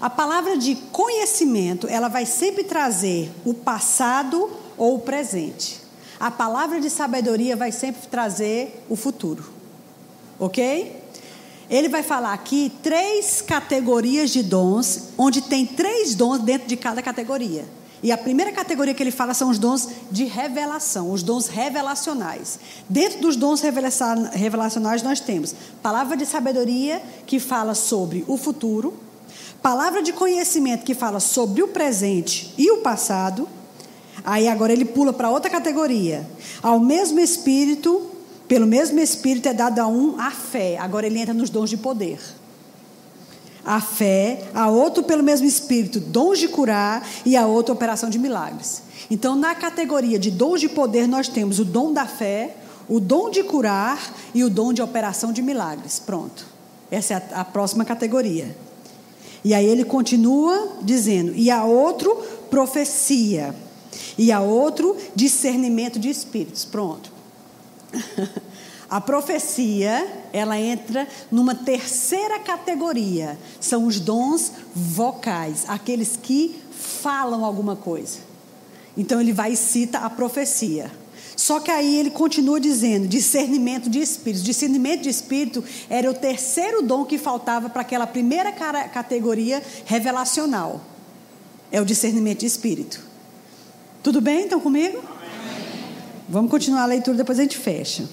A palavra de conhecimento, ela vai sempre trazer o passado ou o presente. A palavra de sabedoria vai sempre trazer o futuro. Ok? Ele vai falar aqui três categorias de dons, onde tem três dons dentro de cada categoria. E a primeira categoria que ele fala são os dons de revelação, os dons revelacionais. Dentro dos dons revelacionais nós temos palavra de sabedoria que fala sobre o futuro, palavra de conhecimento que fala sobre o presente e o passado. Aí agora ele pula para outra categoria. Ao mesmo espírito pelo mesmo Espírito é dado a um a fé. Agora ele entra nos dons de poder. A fé, a outro pelo mesmo Espírito, dons de curar e a outra operação de milagres. Então, na categoria de dons de poder, nós temos o dom da fé, o dom de curar e o dom de operação de milagres. Pronto. Essa é a, a próxima categoria. E aí ele continua dizendo: e a outro, profecia. E a outro, discernimento de espíritos. Pronto. A profecia, ela entra numa terceira categoria. São os dons vocais, aqueles que falam alguma coisa. Então ele vai e cita a profecia. Só que aí ele continua dizendo: discernimento de espírito. Discernimento de espírito era o terceiro dom que faltava para aquela primeira categoria revelacional. É o discernimento de espírito. Tudo bem? Estão comigo? Vamos continuar a leitura, depois a gente fecha.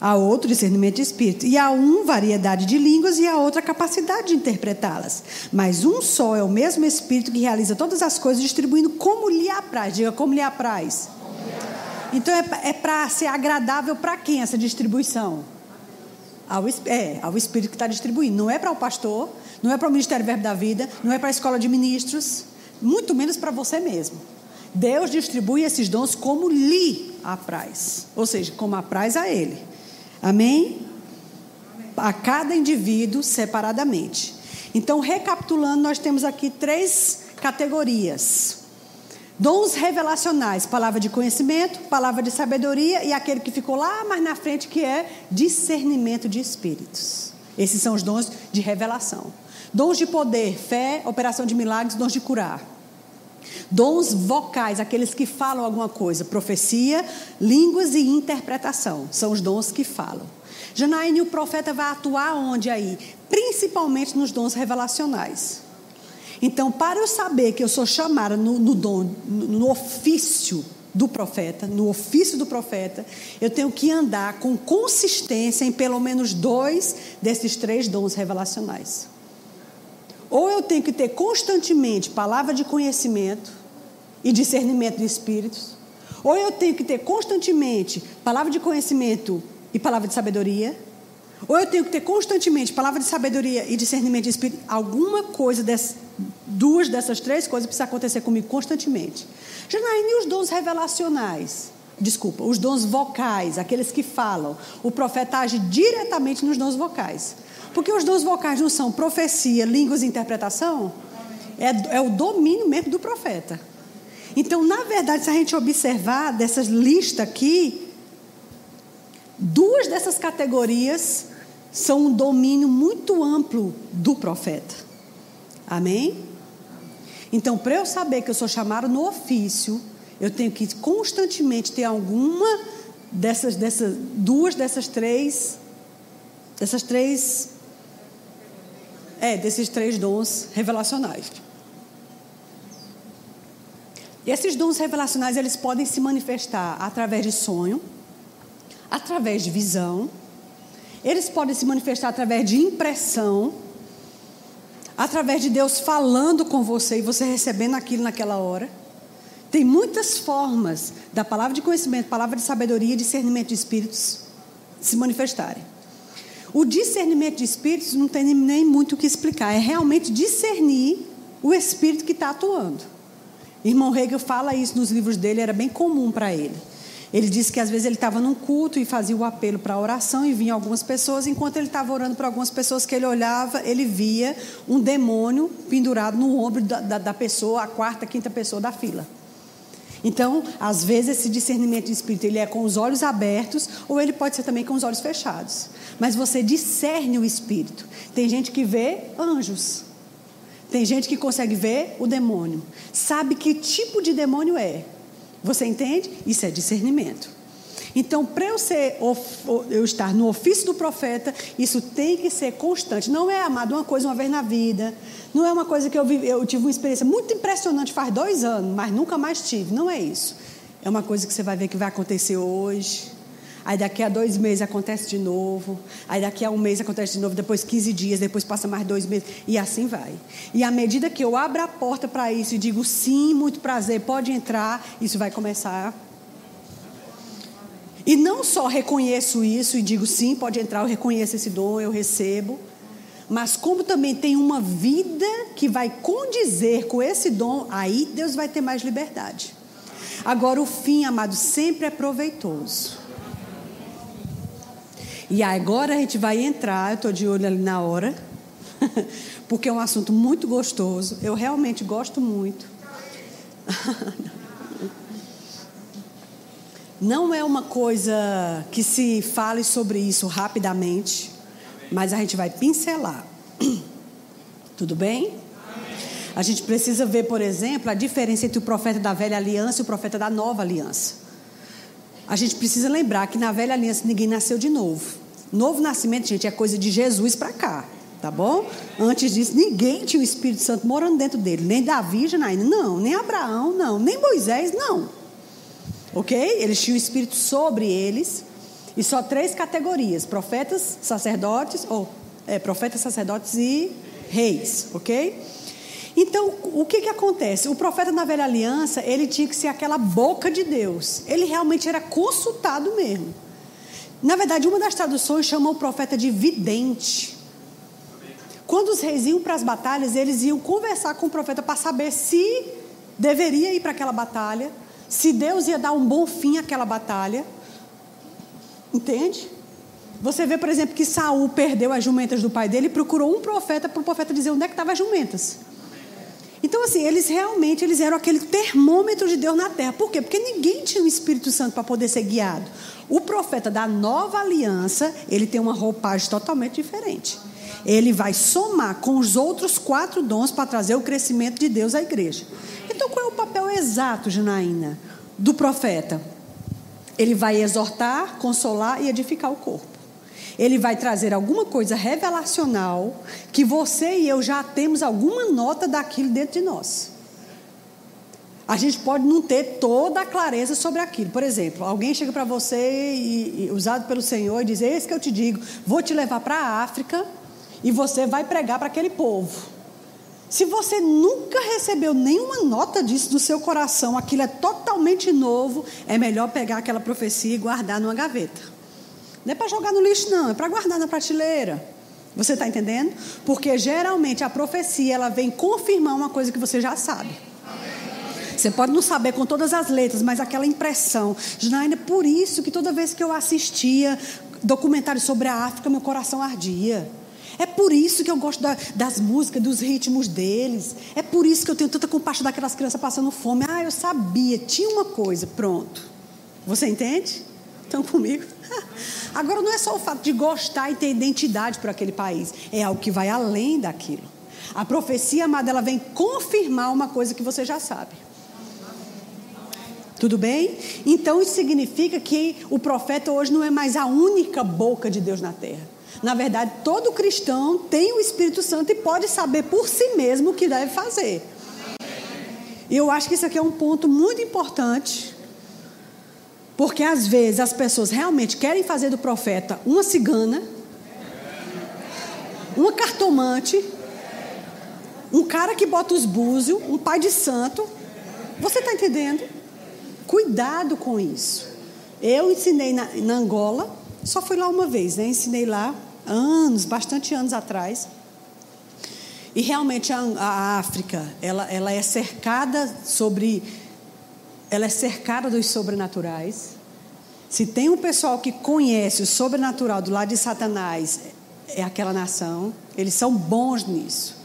Há outro discernimento de espírito. E há um variedade de línguas e há outra capacidade de interpretá-las. Mas um só é o mesmo espírito que realiza todas as coisas, distribuindo como lhe apraz. Diga como lhe apraz. Então é, é para ser agradável para quem essa distribuição? Ao, é, ao Espírito que está distribuindo. Não é para o pastor, não é para o Ministério Verbo da Vida, não é para a escola de ministros, muito menos para você mesmo. Deus distribui esses dons como lhe apraz, ou seja, como apraz a Ele. Amém? A cada indivíduo separadamente. Então, recapitulando, nós temos aqui três categorias. Dons revelacionais, palavra de conhecimento, palavra de sabedoria e aquele que ficou lá mais na frente que é discernimento de espíritos. Esses são os dons de revelação. Dons de poder, fé, operação de milagres, dons de curar. Dons vocais, aqueles que falam alguma coisa, profecia, línguas e interpretação, são os dons que falam. Janaíne, o profeta vai atuar onde aí? Principalmente nos dons revelacionais. Então, para eu saber que eu sou chamada no, no dom, no, no ofício do profeta, no ofício do profeta, eu tenho que andar com consistência em pelo menos dois desses três dons revelacionais. Ou eu tenho que ter constantemente palavra de conhecimento e discernimento de espíritos, ou eu tenho que ter constantemente palavra de conhecimento e palavra de sabedoria, ou eu tenho que ter constantemente palavra de sabedoria e discernimento de espírito. Alguma coisa dessas, duas dessas três coisas precisa acontecer comigo constantemente. Janaíne, e os dons revelacionais? Desculpa, os dons vocais, aqueles que falam. O profeta age diretamente nos dons vocais. Porque os dons vocais não são profecia, línguas e interpretação? É, é o domínio mesmo do profeta. Então, na verdade, se a gente observar dessas listas aqui, duas dessas categorias são um domínio muito amplo do profeta. Amém? Então, para eu saber que eu sou chamado no ofício, eu tenho que constantemente ter alguma dessas, dessas duas dessas três, dessas três, é, desses três dons revelacionais. E esses dons revelacionais, eles podem se manifestar através de sonho, através de visão, eles podem se manifestar através de impressão, através de Deus falando com você e você recebendo aquilo naquela hora. Tem muitas formas da palavra de conhecimento, palavra de sabedoria e discernimento de espíritos se manifestarem. O discernimento de espíritos não tem nem muito o que explicar, é realmente discernir o espírito que está atuando. Irmão Hegel fala isso nos livros dele, era bem comum para ele. Ele disse que às vezes ele estava num culto e fazia o apelo para a oração e vinha algumas pessoas. Enquanto ele estava orando para algumas pessoas que ele olhava, ele via um demônio pendurado no ombro da, da, da pessoa, a quarta, quinta pessoa da fila. Então, às vezes esse discernimento de espírito ele é com os olhos abertos ou ele pode ser também com os olhos fechados. Mas você discerne o espírito. Tem gente que vê anjos. Tem gente que consegue ver o demônio. Sabe que tipo de demônio é. Você entende? Isso é discernimento. Então, para eu, ser, eu estar no ofício do profeta, isso tem que ser constante. Não é, amado, uma coisa uma vez na vida. Não é uma coisa que eu, vivi, eu tive uma experiência muito impressionante faz dois anos, mas nunca mais tive. Não é isso. É uma coisa que você vai ver que vai acontecer hoje. Aí daqui a dois meses acontece de novo. Aí daqui a um mês acontece de novo. Depois 15 dias. Depois passa mais dois meses. E assim vai. E à medida que eu abro a porta para isso e digo sim, muito prazer, pode entrar, isso vai começar. E não só reconheço isso e digo sim, pode entrar, eu reconheço esse dom, eu recebo. Mas como também tem uma vida que vai condizer com esse dom, aí Deus vai ter mais liberdade. Agora, o fim, amado, sempre é proveitoso. E agora a gente vai entrar, eu estou de olho ali na hora, porque é um assunto muito gostoso. Eu realmente gosto muito. Não é uma coisa que se fale sobre isso rapidamente, mas a gente vai pincelar. Tudo bem? A gente precisa ver, por exemplo, a diferença entre o profeta da velha aliança e o profeta da nova aliança. A gente precisa lembrar que na velha aliança ninguém nasceu de novo. Novo nascimento, gente, é coisa de Jesus para cá, tá bom? Antes disso, ninguém tinha o Espírito Santo morando dentro dele. Nem Davi, Janaína, não. Nem Abraão, não. Nem Moisés, não. Ok? Eles tinham o Espírito sobre eles. E só três categorias: profetas, sacerdotes, ou é, profetas, sacerdotes e reis, ok? Então, o que, que acontece? O profeta na velha aliança, ele tinha que ser aquela boca de Deus. Ele realmente era consultado mesmo. Na verdade, uma das traduções chama o profeta de vidente. Quando os reis iam para as batalhas, eles iam conversar com o profeta para saber se deveria ir para aquela batalha, se Deus ia dar um bom fim àquela batalha. Entende? Você vê, por exemplo, que Saul perdeu as jumentas do pai dele e procurou um profeta para o profeta dizer onde é que estavam as jumentas. Então, assim, eles realmente eles eram aquele termômetro de Deus na terra. Por quê? Porque ninguém tinha o Espírito Santo para poder ser guiado. O profeta da nova aliança, ele tem uma roupagem totalmente diferente. Ele vai somar com os outros quatro dons para trazer o crescimento de Deus à igreja. Então, qual é o papel exato, Janaína, do profeta? Ele vai exortar, consolar e edificar o corpo ele vai trazer alguma coisa revelacional que você e eu já temos alguma nota daquilo dentro de nós. A gente pode não ter toda a clareza sobre aquilo. Por exemplo, alguém chega para você, e, e, usado pelo Senhor, e diz: Esse que eu te digo, vou te levar para a África e você vai pregar para aquele povo. Se você nunca recebeu nenhuma nota disso do seu coração, aquilo é totalmente novo, é melhor pegar aquela profecia e guardar numa gaveta. Não é para jogar no lixo, não, é para guardar na prateleira. Você está entendendo? Porque geralmente a profecia ela vem confirmar uma coisa que você já sabe. Você pode não saber com todas as letras, mas aquela impressão. Janaína, é por isso que toda vez que eu assistia documentários sobre a África, meu coração ardia. É por isso que eu gosto da, das músicas, dos ritmos deles. É por isso que eu tenho tanta compaixão daquelas crianças passando fome. Ah, eu sabia, tinha uma coisa, pronto. Você entende? Estão comigo? Agora, não é só o fato de gostar e ter identidade para aquele país, é algo que vai além daquilo. A profecia, amada, ela vem confirmar uma coisa que você já sabe. Tudo bem? Então, isso significa que o profeta hoje não é mais a única boca de Deus na terra. Na verdade, todo cristão tem o Espírito Santo e pode saber por si mesmo o que deve fazer. E eu acho que isso aqui é um ponto muito importante porque às vezes as pessoas realmente querem fazer do profeta uma cigana, uma cartomante, um cara que bota os búzios, um pai de santo. Você está entendendo? Cuidado com isso. Eu ensinei na, na, Angola, só fui lá uma vez, né? Ensinei lá anos, bastante anos atrás. E realmente a, a África, ela, ela é cercada sobre ela é cercada dos sobrenaturais. Se tem um pessoal que conhece o sobrenatural do lado de Satanás, é aquela nação. Eles são bons nisso.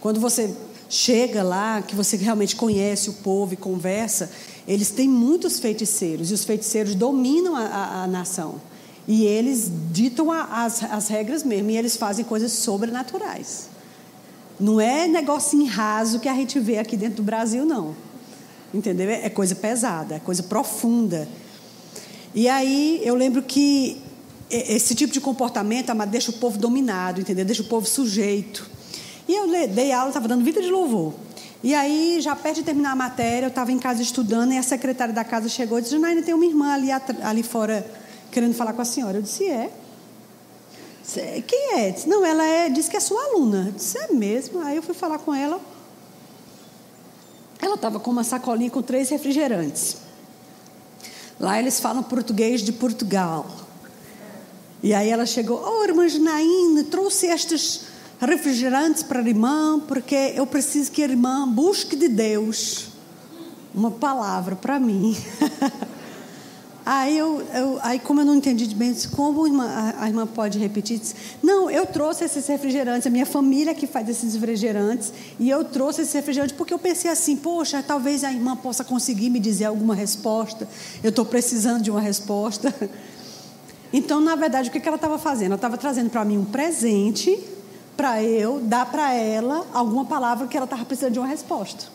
Quando você chega lá, que você realmente conhece o povo e conversa, eles têm muitos feiticeiros e os feiticeiros dominam a, a, a nação. E eles ditam a, as, as regras mesmo, e eles fazem coisas sobrenaturais. Não é negocinho raso que a gente vê aqui dentro do Brasil, não. Entendeu? É coisa pesada, é coisa profunda. E aí eu lembro que esse tipo de comportamento deixa o povo dominado, entendeu? Deixa o povo sujeito. E eu dei aula, estava dando vida de louvor. E aí, já perto de terminar a matéria, eu estava em casa estudando e a secretária da casa chegou e disse: Janaína, tem uma irmã ali, ali fora querendo falar com a senhora. Eu disse: É. Quem é? Disse, Não, ela é, disse que é sua aluna. Eu disse: É mesmo. Aí eu fui falar com ela. Ela estava com uma sacolinha com três refrigerantes. Lá eles falam português de Portugal. E aí ela chegou, oh, irmã Janaína, trouxe estes refrigerantes para a irmã, porque eu preciso que a irmã busque de Deus uma palavra para mim. Aí, eu, eu, aí, como eu não entendi bem, disse, como a irmã, a, a irmã pode repetir? Disse, não, eu trouxe esses refrigerantes, a minha família que faz esses refrigerantes, e eu trouxe esses refrigerantes porque eu pensei assim, poxa, talvez a irmã possa conseguir me dizer alguma resposta, eu estou precisando de uma resposta. Então, na verdade, o que ela estava fazendo? Ela estava trazendo para mim um presente para eu dar para ela alguma palavra que ela estava precisando de uma resposta.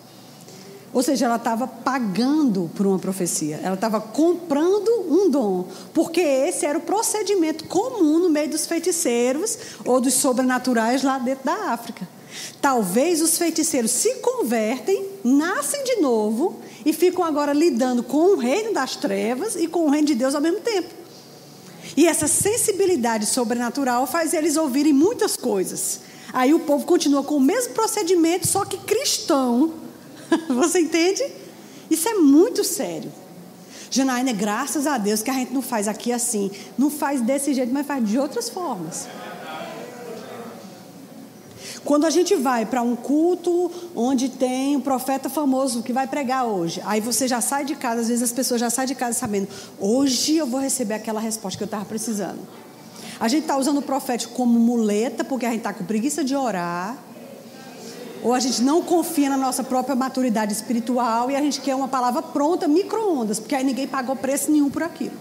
Ou seja, ela estava pagando por uma profecia, ela estava comprando um dom, porque esse era o procedimento comum no meio dos feiticeiros ou dos sobrenaturais lá dentro da África. Talvez os feiticeiros se convertem, nascem de novo e ficam agora lidando com o reino das trevas e com o reino de Deus ao mesmo tempo. E essa sensibilidade sobrenatural faz eles ouvirem muitas coisas. Aí o povo continua com o mesmo procedimento, só que cristão Você entende? Isso é muito sério. Janaína, graças a Deus que a gente não faz aqui assim. Não faz desse jeito, mas faz de outras formas. Quando a gente vai para um culto onde tem um profeta famoso que vai pregar hoje, aí você já sai de casa, às vezes as pessoas já saem de casa sabendo, hoje eu vou receber aquela resposta que eu estava precisando. A gente está usando o profético como muleta, porque a gente está com preguiça de orar ou a gente não confia na nossa própria maturidade espiritual e a gente quer uma palavra pronta, micro-ondas, porque aí ninguém pagou preço nenhum por aquilo.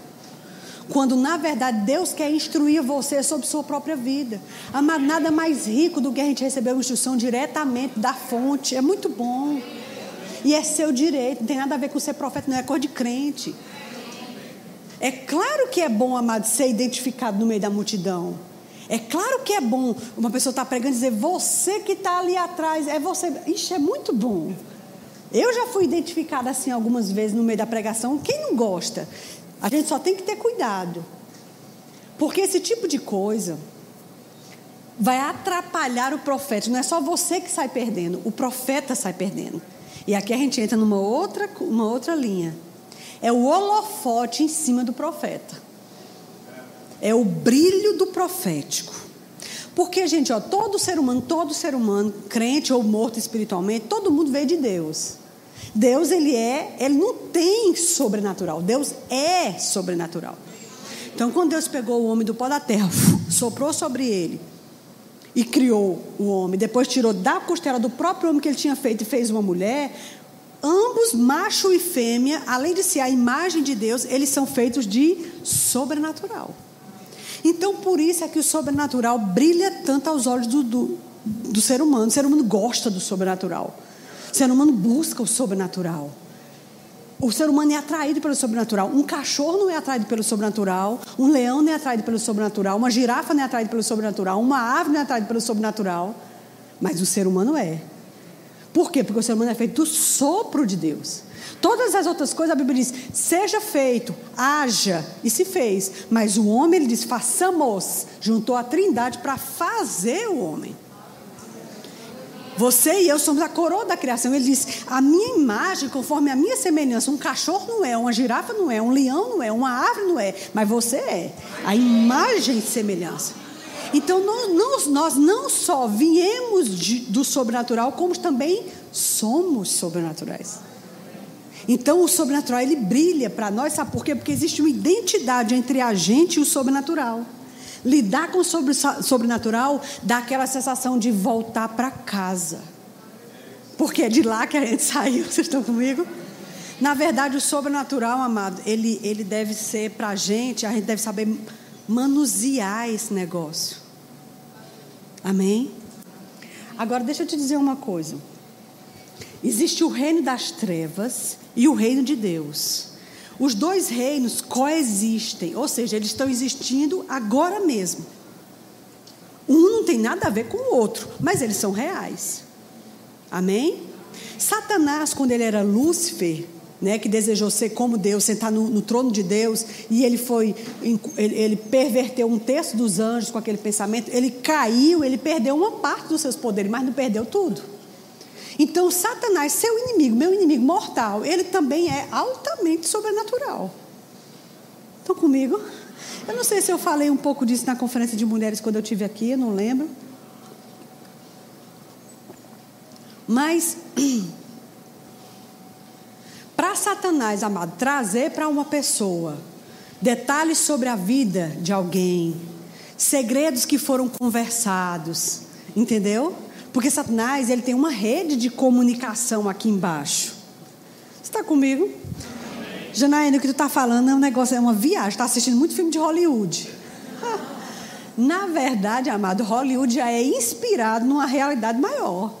Quando na verdade Deus quer instruir você sobre sua própria vida. Amado, nada mais rico do que a gente receber uma instrução diretamente da fonte. É muito bom. E é seu direito, não tem nada a ver com ser profeta, não é cor de crente. É claro que é bom, amado, ser identificado no meio da multidão. É claro que é bom uma pessoa estar tá pregando e dizer, você que está ali atrás, é você. Isso é muito bom. Eu já fui identificada assim algumas vezes no meio da pregação. Quem não gosta? A gente só tem que ter cuidado. Porque esse tipo de coisa vai atrapalhar o profeta. Não é só você que sai perdendo, o profeta sai perdendo. E aqui a gente entra numa outra, uma outra linha. É o holofote em cima do profeta é o brilho do profético. Porque, gente, ó, todo ser humano, todo ser humano, crente ou morto espiritualmente, todo mundo veio de Deus. Deus, ele é, ele não tem sobrenatural. Deus é sobrenatural. Então, quando Deus pegou o homem do pó da terra, soprou sobre ele e criou o homem, depois tirou da costela do próprio homem que ele tinha feito e fez uma mulher, ambos, macho e fêmea, além de ser a imagem de Deus, eles são feitos de sobrenatural. Então, por isso é que o sobrenatural brilha tanto aos olhos do, do, do ser humano. O ser humano gosta do sobrenatural. O ser humano busca o sobrenatural. O ser humano é atraído pelo sobrenatural. Um cachorro não é atraído pelo sobrenatural. Um leão não é atraído pelo sobrenatural. Uma girafa não é atraída pelo sobrenatural. Uma árvore não é atraída pelo sobrenatural. Mas o ser humano é. Por quê? Porque o ser humano é feito do sopro de Deus. Todas as outras coisas a Bíblia diz: seja feito, haja, e se fez. Mas o homem, ele diz: façamos. Juntou a trindade para fazer o homem. Você e eu somos a coroa da criação. Ele diz: a minha imagem, conforme a minha semelhança. Um cachorro não é, uma girafa não é, um leão não é, uma árvore não é, mas você é. A imagem e semelhança. Então, nós, nós não só viemos de, do sobrenatural, como também somos sobrenaturais. Então o sobrenatural ele brilha para nós, sabe por quê? Porque existe uma identidade entre a gente e o sobrenatural. Lidar com o sobre, sobrenatural dá aquela sensação de voltar para casa. Porque é de lá que a gente saiu, vocês estão comigo? Na verdade, o sobrenatural, amado, ele, ele deve ser para a gente, a gente deve saber manusear esse negócio. Amém? Agora, deixa eu te dizer uma coisa. Existe o reino das trevas e o reino de Deus. Os dois reinos coexistem, ou seja, eles estão existindo agora mesmo. Um não tem nada a ver com o outro, mas eles são reais. Amém? Satanás, quando ele era Lúcifer, né, que desejou ser como Deus, sentar no, no trono de Deus, e ele foi, ele, ele, perverteu um terço dos anjos com aquele pensamento, ele caiu, ele perdeu uma parte dos seus poderes, mas não perdeu tudo. Então, Satanás, seu inimigo, meu inimigo mortal, ele também é altamente sobrenatural. Estão comigo? Eu não sei se eu falei um pouco disso na conferência de mulheres quando eu tive aqui, eu não lembro. Mas, para Satanás, amado, trazer para uma pessoa detalhes sobre a vida de alguém, segredos que foram conversados, entendeu? Porque Satanás ele tem uma rede de comunicação aqui embaixo. Você está comigo? Janaína, o que tu está falando é um negócio, é uma viagem. Está assistindo muito filme de Hollywood. Na verdade, amado, Hollywood já é inspirado numa realidade maior.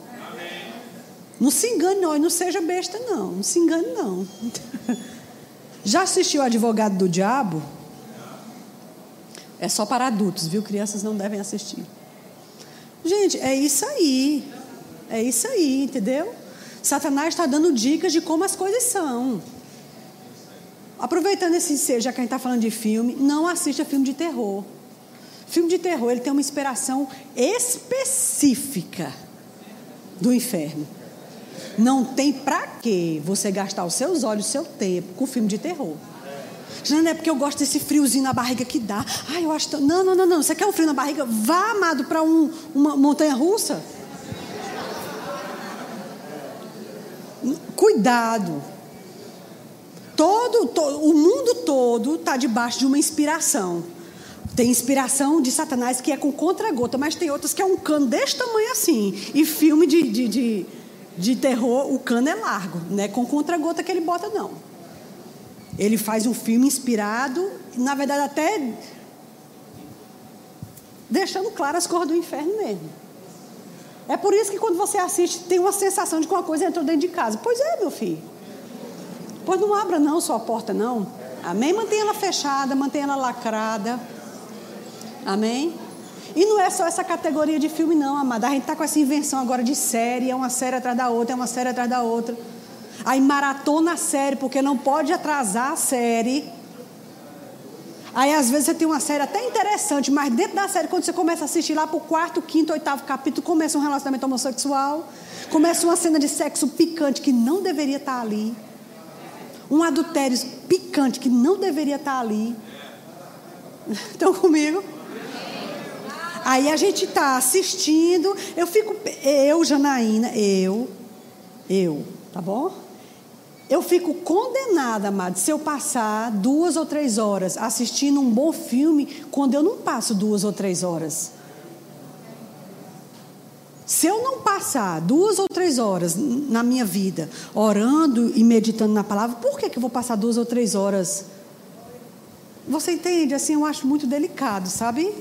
Não se engane, não, e não seja besta, não. Não se engane, não. Já assistiu Advogado do Diabo? É só para adultos, viu? Crianças não devem assistir. Gente, é isso aí. É isso aí, entendeu? Satanás está dando dicas de como as coisas são. Aproveitando esse ser, já que a gente está falando de filme, não assista filme de terror. Filme de terror, ele tem uma inspiração específica do inferno. Não tem para que você gastar os seus olhos, o seu tempo com filme de terror. Já não é porque eu gosto desse friozinho na barriga que dá. Ai, eu acho. Tão... Não, não, não, não. Você quer um frio na barriga? Vá, amado, para um, uma montanha russa. Cuidado. Todo, o mundo todo está debaixo de uma inspiração. Tem inspiração de Satanás que é com contra-gota, mas tem outras que é um cano desse tamanho assim. E filme de, de, de, de terror, o cano é largo, não é com contra-gota que ele bota, não. Ele faz um filme inspirado, na verdade, até deixando claras as cores do inferno mesmo. É por isso que quando você assiste, tem uma sensação de que uma coisa entrou dentro de casa. Pois é, meu filho. Pois não abra não sua porta, não. Amém? Mantenha ela fechada, mantenha ela lacrada. Amém? E não é só essa categoria de filme, não, amada. A gente está com essa invenção agora de série, é uma série atrás da outra, é uma série atrás da outra. Aí maratona a série, porque não pode atrasar a série. Aí às vezes você tem uma série até interessante, mas dentro da série, quando você começa a assistir lá para o quarto, quinto, oitavo capítulo, começa um relacionamento homossexual, começa uma cena de sexo picante que não deveria estar tá ali. Um adultério picante que não deveria estar tá ali. Estão comigo? Aí a gente está assistindo, eu fico, eu, Janaína, eu, eu, tá bom? Eu fico condenada, amado, se eu passar duas ou três horas assistindo um bom filme, quando eu não passo duas ou três horas. Se eu não passar duas ou três horas na minha vida orando e meditando na palavra, por que, que eu vou passar duas ou três horas? Você entende? Assim, eu acho muito delicado, sabe?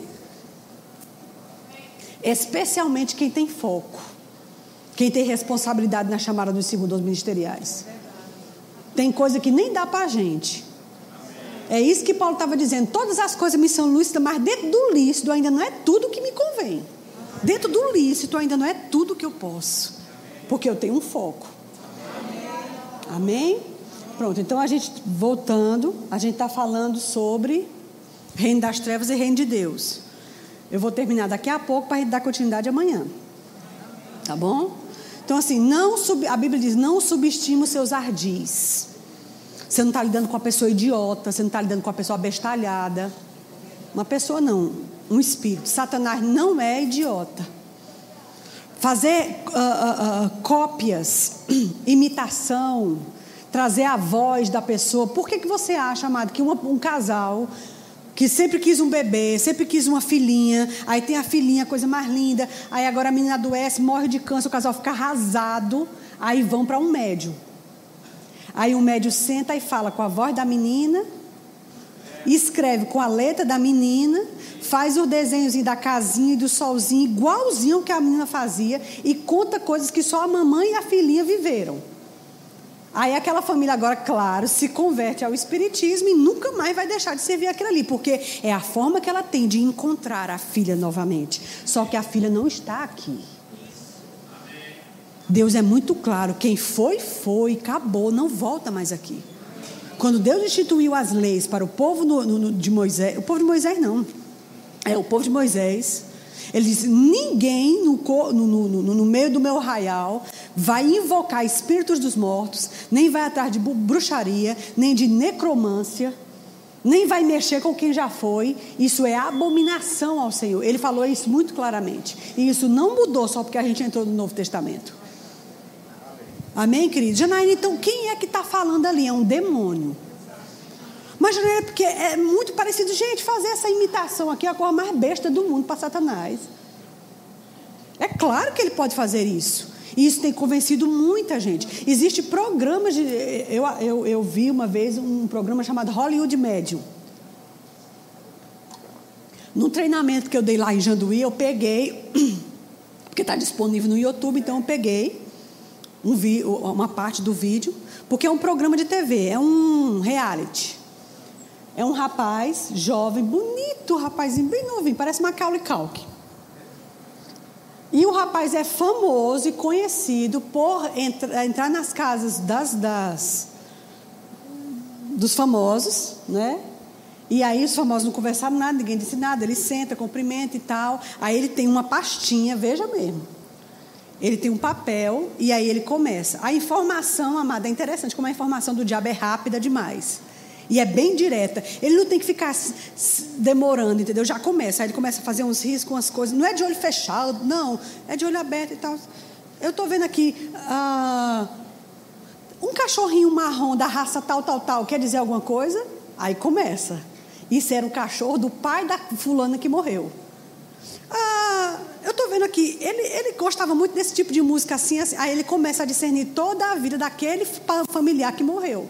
Especialmente quem tem foco, quem tem responsabilidade na chamada dos segundos ministeriais. Tem coisa que nem dá para a gente. É isso que Paulo estava dizendo. Todas as coisas me são lícitas, mas dentro do lícito ainda não é tudo que me convém. Dentro do lícito ainda não é tudo que eu posso. Porque eu tenho um foco. Amém? Pronto, então a gente, voltando, a gente está falando sobre reino das trevas e reino de Deus. Eu vou terminar daqui a pouco para dar continuidade amanhã. Tá bom? Então, assim, não sub, a Bíblia diz: não subestime os seus ardis. Você não está lidando com uma pessoa idiota, você não está lidando com uma pessoa bestalhada. Uma pessoa não, um espírito. Satanás não é idiota. Fazer uh, uh, uh, cópias, imitação, trazer a voz da pessoa. Por que, que você acha, amado, que uma, um casal que sempre quis um bebê, sempre quis uma filhinha, aí tem a filhinha, coisa mais linda, aí agora a menina adoece, morre de câncer, o casal fica arrasado, aí vão para um médium. Aí o médium senta e fala com a voz da menina, escreve com a letra da menina, faz o desenhozinho da casinha e do solzinho, igualzinho que a menina fazia, e conta coisas que só a mamãe e a filhinha viveram. Aí aquela família agora, claro, se converte ao espiritismo e nunca mais vai deixar de servir aquilo ali, porque é a forma que ela tem de encontrar a filha novamente. Só que a filha não está aqui. Deus é muito claro, quem foi, foi, acabou, não volta mais aqui. Quando Deus instituiu as leis para o povo no, no, de Moisés, o povo de Moisés não, é o povo de Moisés, ele disse: ninguém no, no, no, no, meio do meu arraial vai invocar espíritos dos mortos, nem vai atrás de bruxaria, nem de necromância, nem vai mexer com quem já foi. Isso é abominação ao Senhor. Ele falou isso muito claramente. E isso não mudou só porque a gente entrou no Novo Testamento. Amém, querido? Janaína, então quem é que está falando ali? É um demônio. Mas não é porque é muito parecido. Gente, fazer essa imitação aqui é a coisa mais besta do mundo para Satanás. É claro que ele pode fazer isso. E isso tem convencido muita gente. Existe programas de. Eu, eu, eu vi uma vez um programa chamado Hollywood Medium. No treinamento que eu dei lá em Janduí, eu peguei, porque está disponível no YouTube, então eu peguei um uma parte do vídeo, porque é um programa de TV, é um reality. É um rapaz jovem, bonito, rapazinho bem novinho, parece Macaulay Culkin. E o rapaz é famoso e conhecido por entra, entrar nas casas das, das, dos famosos, né? E aí os famosos não conversaram nada, ninguém disse nada, ele senta, cumprimenta e tal. Aí ele tem uma pastinha, veja mesmo. Ele tem um papel e aí ele começa. A informação, amada, é interessante, como a informação do diabo é rápida demais. E é bem direta. Ele não tem que ficar demorando, entendeu? Já começa. Aí ele começa a fazer uns riscos, umas coisas. Não é de olho fechado, não. É de olho aberto e tal. Eu estou vendo aqui. Ah, um cachorrinho marrom da raça tal, tal, tal. Quer dizer alguma coisa? Aí começa. Isso era o cachorro do pai da fulana que morreu. Ah, eu estou vendo aqui, ele, ele gostava muito desse tipo de música assim, assim. Aí ele começa a discernir toda a vida daquele familiar que morreu.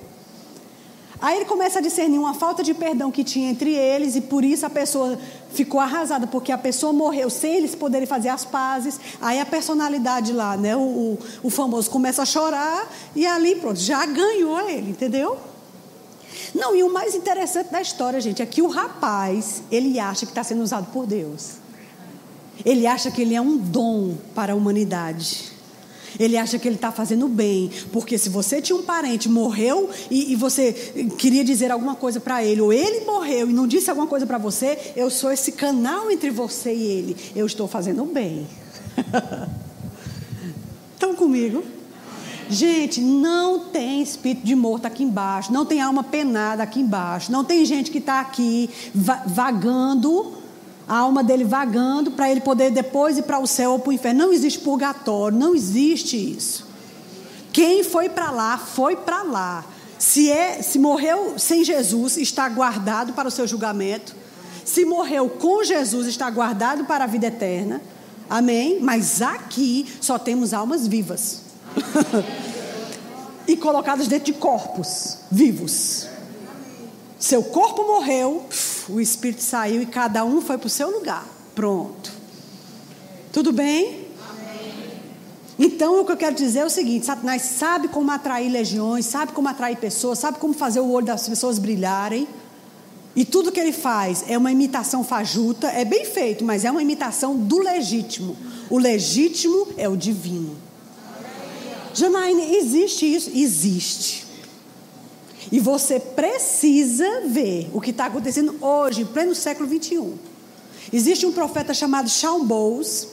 Aí ele começa a discernir uma falta de perdão que tinha entre eles e por isso a pessoa ficou arrasada, porque a pessoa morreu sem eles poderem fazer as pazes. Aí a personalidade lá, né, o, o, o famoso, começa a chorar e ali, pronto, já ganhou ele, entendeu? Não, e o mais interessante da história, gente, é que o rapaz, ele acha que está sendo usado por Deus. Ele acha que ele é um dom para a humanidade. Ele acha que ele está fazendo bem, porque se você tinha um parente, morreu e, e você queria dizer alguma coisa para ele, ou ele morreu e não disse alguma coisa para você, eu sou esse canal entre você e ele. Eu estou fazendo bem. Estão comigo? Gente, não tem espírito de morto aqui embaixo, não tem alma penada aqui embaixo, não tem gente que está aqui vagando a alma dele vagando para ele poder depois ir para o céu ou para o inferno. Não existe purgatório, não existe isso. Quem foi para lá, foi para lá. Se, é, se morreu sem Jesus, está guardado para o seu julgamento. Se morreu com Jesus, está guardado para a vida eterna. Amém? Mas aqui só temos almas vivas. e colocadas dentro de corpos vivos. Seu corpo morreu, o espírito saiu e cada um foi para o seu lugar. Pronto. Tudo bem? Então, o que eu quero dizer é o seguinte: Satanás sabe como atrair legiões, sabe como atrair pessoas, sabe como fazer o olho das pessoas brilharem. E tudo que ele faz é uma imitação fajuta, é bem feito, mas é uma imitação do legítimo. O legítimo é o divino. Janaíne, existe isso? Existe. E você precisa ver o que está acontecendo hoje, em pleno século 21. Existe um profeta chamado Shawn Bowles.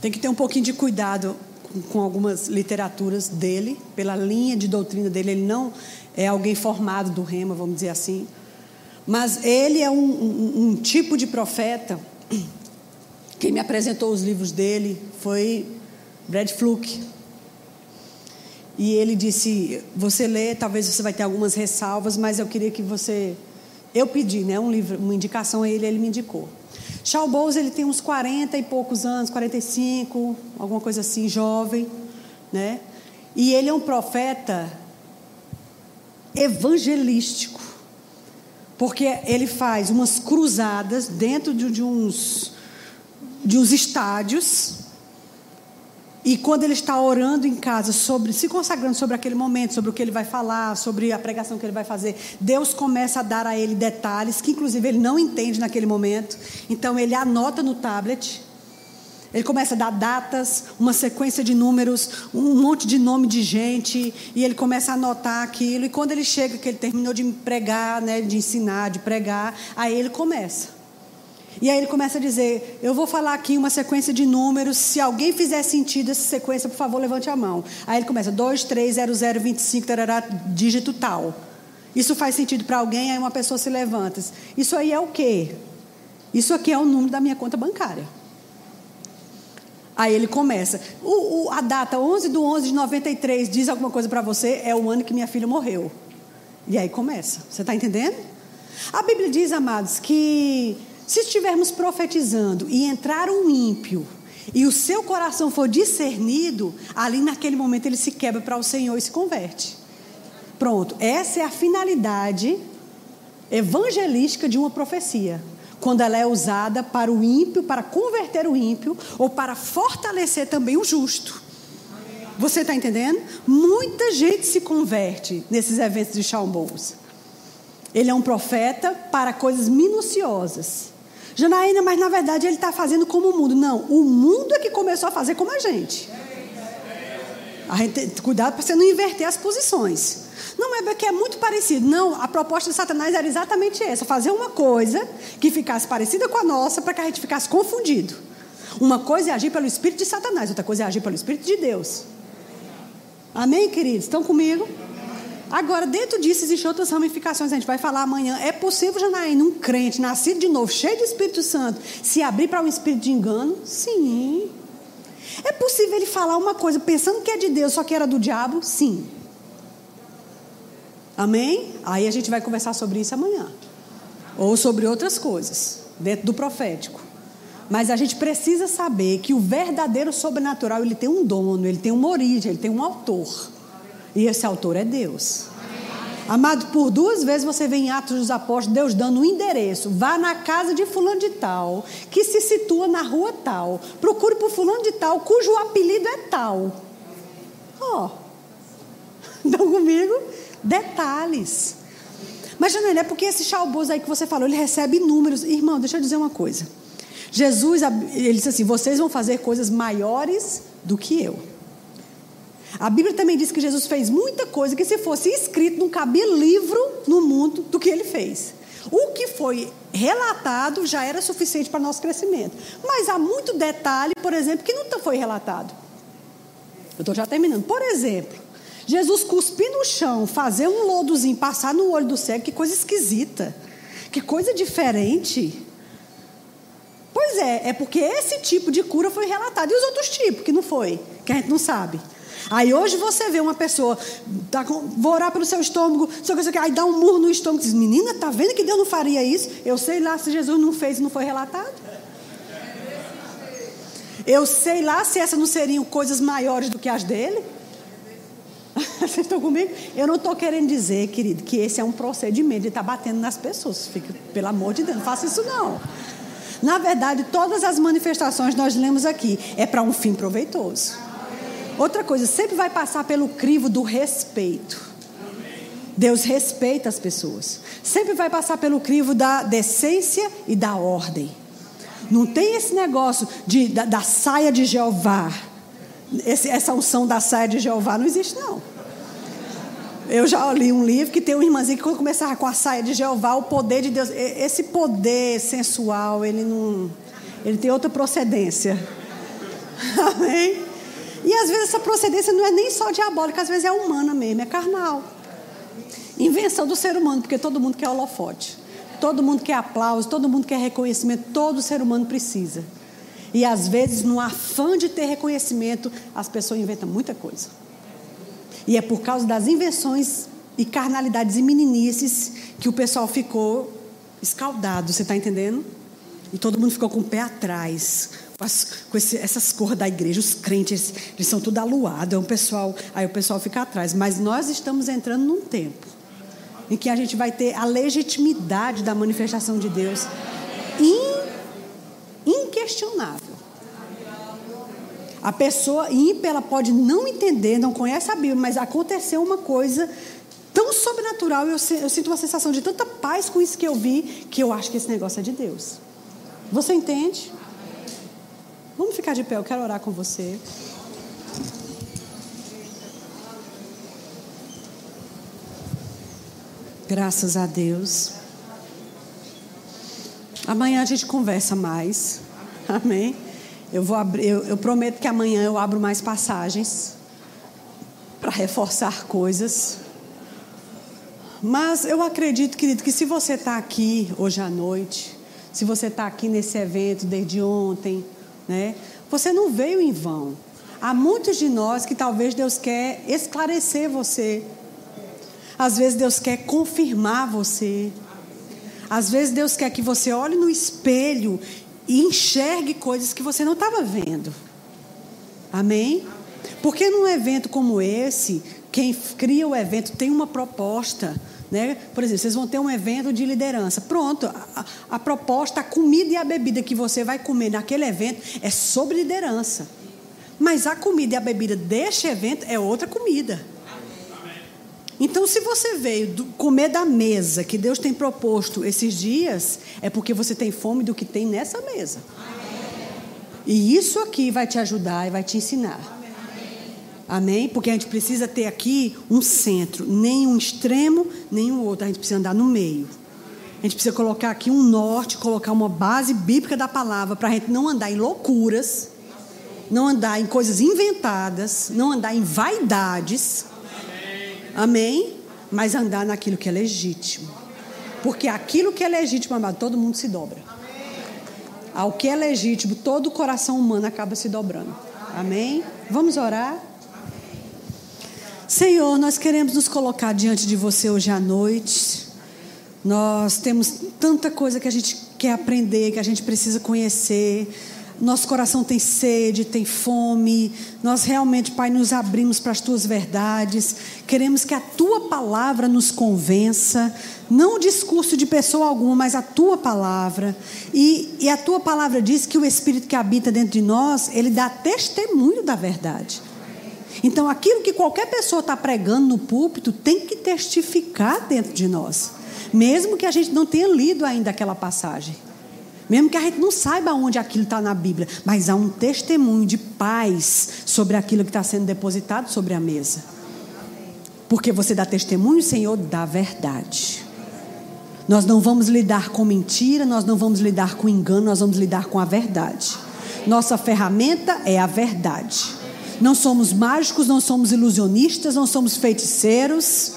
Tem que ter um pouquinho de cuidado com, com algumas literaturas dele, pela linha de doutrina dele. Ele não é alguém formado do rema, vamos dizer assim. Mas ele é um, um, um tipo de profeta. Quem me apresentou os livros dele foi Brad Fluke. E ele disse: Você lê, talvez você vai ter algumas ressalvas, mas eu queria que você. Eu pedi, né, um livro, uma indicação a ele, ele me indicou. Charles Bowles, ele tem uns 40 e poucos anos, 45, alguma coisa assim, jovem, né? E ele é um profeta evangelístico, porque ele faz umas cruzadas dentro de, de uns de uns estádios e quando ele está orando em casa, sobre, se consagrando sobre aquele momento, sobre o que ele vai falar, sobre a pregação que ele vai fazer, Deus começa a dar a ele detalhes que, inclusive, ele não entende naquele momento. Então, ele anota no tablet. Ele começa a dar datas, uma sequência de números, um monte de nome de gente, e ele começa a anotar aquilo. E quando ele chega, que ele terminou de pregar, né, de ensinar, de pregar, aí ele começa. E aí ele começa a dizer: Eu vou falar aqui uma sequência de números. Se alguém fizer sentido essa sequência, por favor, levante a mão. Aí ele começa: 2, 3, 0, 0, 25, tarará, dígito tal. Isso faz sentido para alguém, aí uma pessoa se levanta. Isso aí é o quê? Isso aqui é o número da minha conta bancária. Aí ele começa. O, o, a data 11 de 11 de 93 diz alguma coisa para você? É o ano que minha filha morreu. E aí começa. Você está entendendo? A Bíblia diz, amados, que se estivermos profetizando e entrar um ímpio e o seu coração for discernido, ali naquele momento ele se quebra para o Senhor e se converte. Pronto, essa é a finalidade evangelística de uma profecia. Quando ela é usada para o ímpio, para converter o ímpio, ou para fortalecer também o justo. Você está entendendo? Muita gente se converte nesses eventos de Chalmers. Ele é um profeta para coisas minuciosas. Janaína, mas na verdade ele está fazendo como o mundo. Não, o mundo é que começou a fazer como a gente. A gente cuidado para você não inverter as posições. Não é porque é muito parecido. Não, a proposta de Satanás era exatamente essa: fazer uma coisa que ficasse parecida com a nossa para que a gente ficasse confundido. Uma coisa é agir pelo Espírito de Satanás, outra coisa é agir pelo Espírito de Deus. Amém, queridos? Estão comigo? Agora, dentro disso, existem outras ramificações. A gente vai falar amanhã. É possível, Janaína, um crente nascido de novo, cheio de Espírito Santo, se abrir para um espírito de engano? Sim. É possível ele falar uma coisa pensando que é de Deus, só que era do diabo? Sim. Amém? Aí a gente vai conversar sobre isso amanhã. Ou sobre outras coisas, dentro do profético. Mas a gente precisa saber que o verdadeiro sobrenatural, ele tem um dono, ele tem uma origem, ele tem um autor. E esse autor é Deus. Amado, por duas vezes você vê em Atos dos Apóstolos Deus dando um endereço. Vá na casa de fulano de tal, que se situa na rua tal. Procure por fulano de tal, cujo apelido é tal. Ó. Oh. Comigo? Detalhes. Mas, Janine, é porque esse chalboso aí que você falou, ele recebe números. Irmão, deixa eu dizer uma coisa. Jesus, ele disse assim: vocês vão fazer coisas maiores do que eu. A Bíblia também diz que Jesus fez muita coisa que, se fosse escrito, não cabia livro no mundo do que ele fez. O que foi relatado já era suficiente para nosso crescimento. Mas há muito detalhe, por exemplo, que não foi relatado. Eu estou já terminando. Por exemplo, Jesus cuspir no chão, fazer um lodozinho, passar no olho do cego, que coisa esquisita. Que coisa diferente. Pois é, é porque esse tipo de cura foi relatado. E os outros tipos, que não foi, que a gente não sabe. Aí hoje você vê uma pessoa, tá com, vou orar pelo seu estômago, só que, aí dá um murro no estômago e diz, menina, tá vendo que Deus não faria isso? Eu sei lá se Jesus não fez e não foi relatado. Eu sei lá se essas não seriam coisas maiores do que as dele. Vocês estão comigo? Eu não estou querendo dizer, querido, que esse é um procedimento de estar tá batendo nas pessoas. Fique, pelo amor de Deus, não faça isso não. Na verdade, todas as manifestações nós lemos aqui é para um fim proveitoso. Outra coisa, sempre vai passar pelo crivo do respeito. Deus respeita as pessoas. Sempre vai passar pelo crivo da decência e da ordem. Não tem esse negócio de, da, da saia de Jeová. Esse, essa unção da saia de Jeová não existe, não. Eu já li um livro que tem uma irmãzinha que quando começava com a saia de Jeová, o poder de Deus, esse poder sensual, ele não, ele tem outra procedência. Amém? E às vezes essa procedência não é nem só diabólica, às vezes é humana mesmo, é carnal. Invenção do ser humano, porque todo mundo quer holofote. Todo mundo quer aplauso, todo mundo quer reconhecimento, todo ser humano precisa. E às vezes, no afã de ter reconhecimento, as pessoas inventam muita coisa. E é por causa das invenções e carnalidades e meninices que o pessoal ficou escaldado, você está entendendo? E todo mundo ficou com o pé atrás, com, esse, essas cores da igreja, os crentes, eles são tudo aluados, é um pessoal, aí o pessoal fica atrás. Mas nós estamos entrando num tempo em que a gente vai ter a legitimidade da manifestação de Deus in, inquestionável. A pessoa ímpia, ela pode não entender, não conhece a Bíblia, mas aconteceu uma coisa tão sobrenatural, eu, eu sinto uma sensação de tanta paz com isso que eu vi, que eu acho que esse negócio é de Deus. Você entende? Vamos ficar de pé, eu quero orar com você. Graças a Deus. Amanhã a gente conversa mais. Amém. Eu vou abrir, eu, eu prometo que amanhã eu abro mais passagens para reforçar coisas. Mas eu acredito, querido, que se você está aqui hoje à noite, se você está aqui nesse evento desde ontem, né? Você não veio em vão. Há muitos de nós que talvez Deus quer esclarecer você. Às vezes Deus quer confirmar você. Às vezes Deus quer que você olhe no espelho e enxergue coisas que você não estava vendo. Amém? Porque num evento como esse, quem cria o evento tem uma proposta Né? Por exemplo, vocês vão ter um evento de liderança. Pronto, a, a, proposta, a comida e a bebida que você vai comer naquele evento é sobre liderança. Mas a comida e a bebida deste evento é outra comida. Então, se você veio do, comer da mesa que Deus tem proposto esses dias, é porque você tem fome do que tem nessa mesa. E isso aqui vai te ajudar e vai te ensinar. Amém? Porque a gente precisa ter aqui um centro, nem um extremo, nem o um outro. A gente precisa andar no meio. A gente precisa colocar aqui um norte, colocar uma base bíblica da palavra para a gente não andar em loucuras, não andar em coisas inventadas, não andar em vaidades. Amém? Mas andar naquilo que é legítimo. Porque aquilo que é legítimo, amado, todo mundo se dobra. Ao que é legítimo, todo o coração humano acaba se dobrando. Amém? Vamos orar? Senhor, nós queremos nos colocar diante de você hoje à noite. Nós temos tanta coisa que a gente quer aprender, que a gente precisa conhecer. Nosso coração tem sede, tem fome. Nós realmente, Pai, nos abrimos para as tuas verdades. Queremos que a tua palavra nos convença. Não o discurso de pessoa alguma, mas a tua palavra. E, e a tua palavra diz que o Espírito que habita dentro de nós, ele dá testemunho da verdade. Então, aquilo que qualquer pessoa está pregando no púlpito tem que testificar dentro de nós, mesmo que a gente não tenha lido ainda aquela passagem. Mesmo que a gente não saiba onde aquilo está na Bíblia, mas há um testemunho de paz sobre aquilo que está sendo depositado sobre a mesa. Porque você dá testemunho, Senhor, da verdade. Nós não vamos lidar com mentira, nós não vamos lidar com engano, nós vamos lidar com a verdade. Nossa ferramenta é a verdade. Não somos mágicos, não somos ilusionistas, não somos feiticeiros.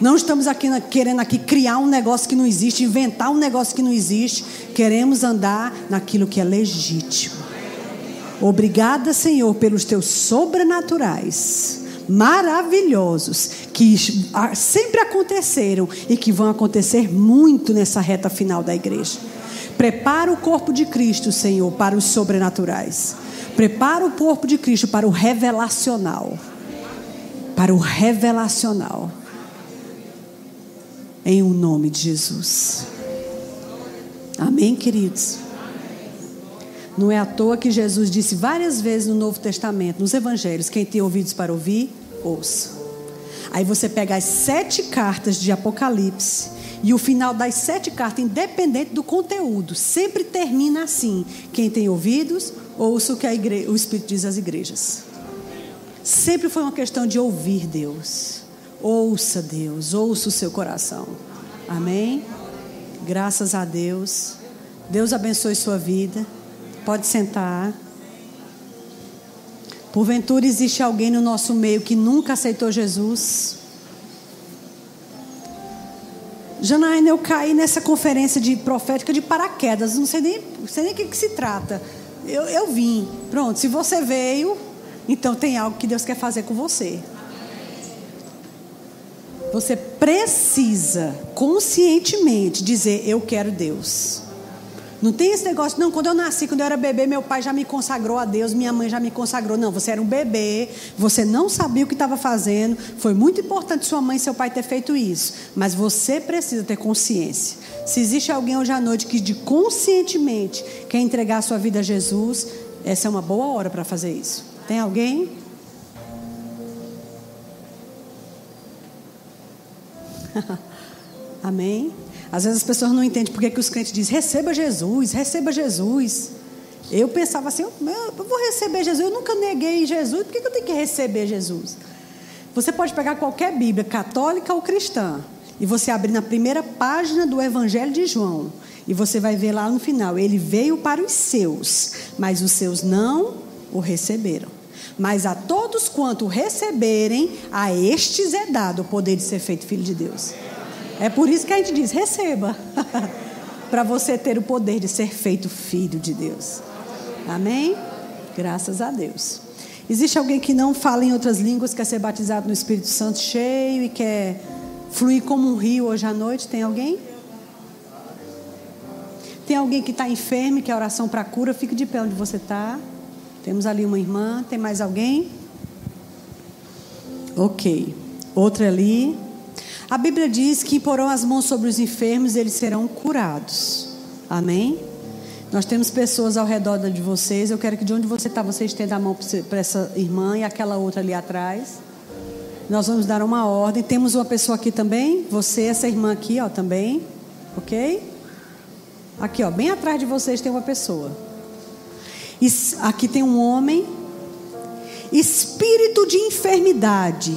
Não estamos aqui querendo aqui criar um negócio que não existe, inventar um negócio que não existe. Queremos andar naquilo que é legítimo. Obrigada, Senhor, pelos teus sobrenaturais, maravilhosos, que sempre aconteceram e que vão acontecer muito nessa reta final da igreja. Prepara o corpo de Cristo, Senhor, para os sobrenaturais. Prepara o corpo de Cristo para o revelacional. Para o revelacional. Em o um nome de Jesus. Amém, queridos? Não é à toa que Jesus disse várias vezes no Novo Testamento, nos Evangelhos: quem tem ouvidos para ouvir, ouça. Aí você pega as sete cartas de Apocalipse e o final das sete cartas, independente do conteúdo, sempre termina assim: quem tem ouvidos, ouça o que igreja, o Espírito diz às igrejas. Sempre foi uma questão de ouvir Deus. Ouça Deus, ouça o seu coração. Amém? Graças a Deus. Deus abençoe sua vida. Pode sentar. Porventura existe alguém no nosso meio que nunca aceitou Jesus? Janaína, eu caí nessa conferência de profética de paraquedas. Não sei nem, sei nem o que, que se trata. Eu, eu vim. Pronto, se você veio, então tem algo que Deus quer fazer com você. Você precisa conscientemente dizer: Eu quero Deus. Não tem esse negócio, não. Quando eu nasci, quando eu era bebê, meu pai já me consagrou a Deus, minha mãe já me consagrou. Não, você era um bebê, você não sabia o que estava fazendo. Foi muito importante sua mãe e seu pai ter feito isso. Mas você precisa ter consciência. Se existe alguém hoje à noite que de conscientemente quer entregar a sua vida a Jesus, essa é uma boa hora para fazer isso. Tem alguém? Amém? Às vezes as pessoas não entendem porque que os crentes dizem, receba Jesus, receba Jesus. Eu pensava assim, eu, vou receber Jesus, eu nunca neguei Jesus, por que eu tenho que receber Jesus? Você pode pegar qualquer Bíblia, católica ou cristã, e você abrir na primeira página do Evangelho de João, e você vai ver lá no final, ele veio para os seus, mas os seus não o receberam. Mas a todos quanto receberem, a estes é dado o poder de ser feito filho de Deus. É por isso que a gente diz: receba, para você ter o poder de ser feito filho de Deus. Amém? Graças a Deus. Existe alguém que não fala em outras línguas, quer ser batizado no Espírito Santo cheio e quer fluir como um rio hoje à noite? Tem alguém? Tem alguém que está enfermo e quer oração para cura? Fique de pé onde você está. Temos ali uma irmã. Tem mais alguém? Ok. Outra ali. A Bíblia diz que porão as mãos sobre os enfermos e eles serão curados. Amém? Nós temos pessoas ao redor de vocês. Eu quero que de onde você está, você estenda a mão para essa irmã e aquela outra ali atrás. Nós vamos dar uma ordem. Temos uma pessoa aqui também. Você, essa irmã aqui, ó, também. Ok? Aqui, ó, bem atrás de vocês tem uma pessoa. Aqui tem um homem. Espírito de enfermidade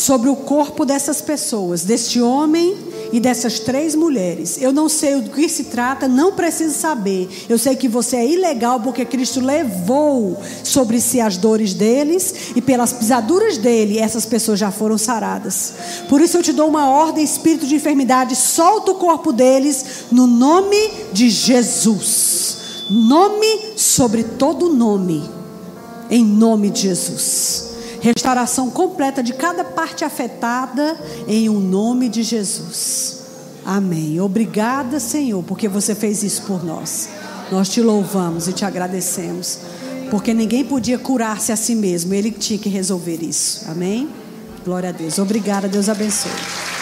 sobre o corpo dessas pessoas, deste homem e dessas três mulheres. Eu não sei do que se trata, não preciso saber. Eu sei que você é ilegal porque Cristo levou sobre si as dores deles e pelas pisaduras dele essas pessoas já foram saradas. Por isso eu te dou uma ordem, espírito de enfermidade, solta o corpo deles no nome de Jesus. Nome sobre todo nome. Em nome de Jesus restauração completa de cada parte afetada, em o um nome de Jesus. Amém. Obrigada, Senhor, porque você fez isso por nós. Nós te louvamos e te agradecemos, porque ninguém podia curar-se a si mesmo, ele tinha que resolver isso. Amém? Glória a Deus. Obrigada, Deus abençoe.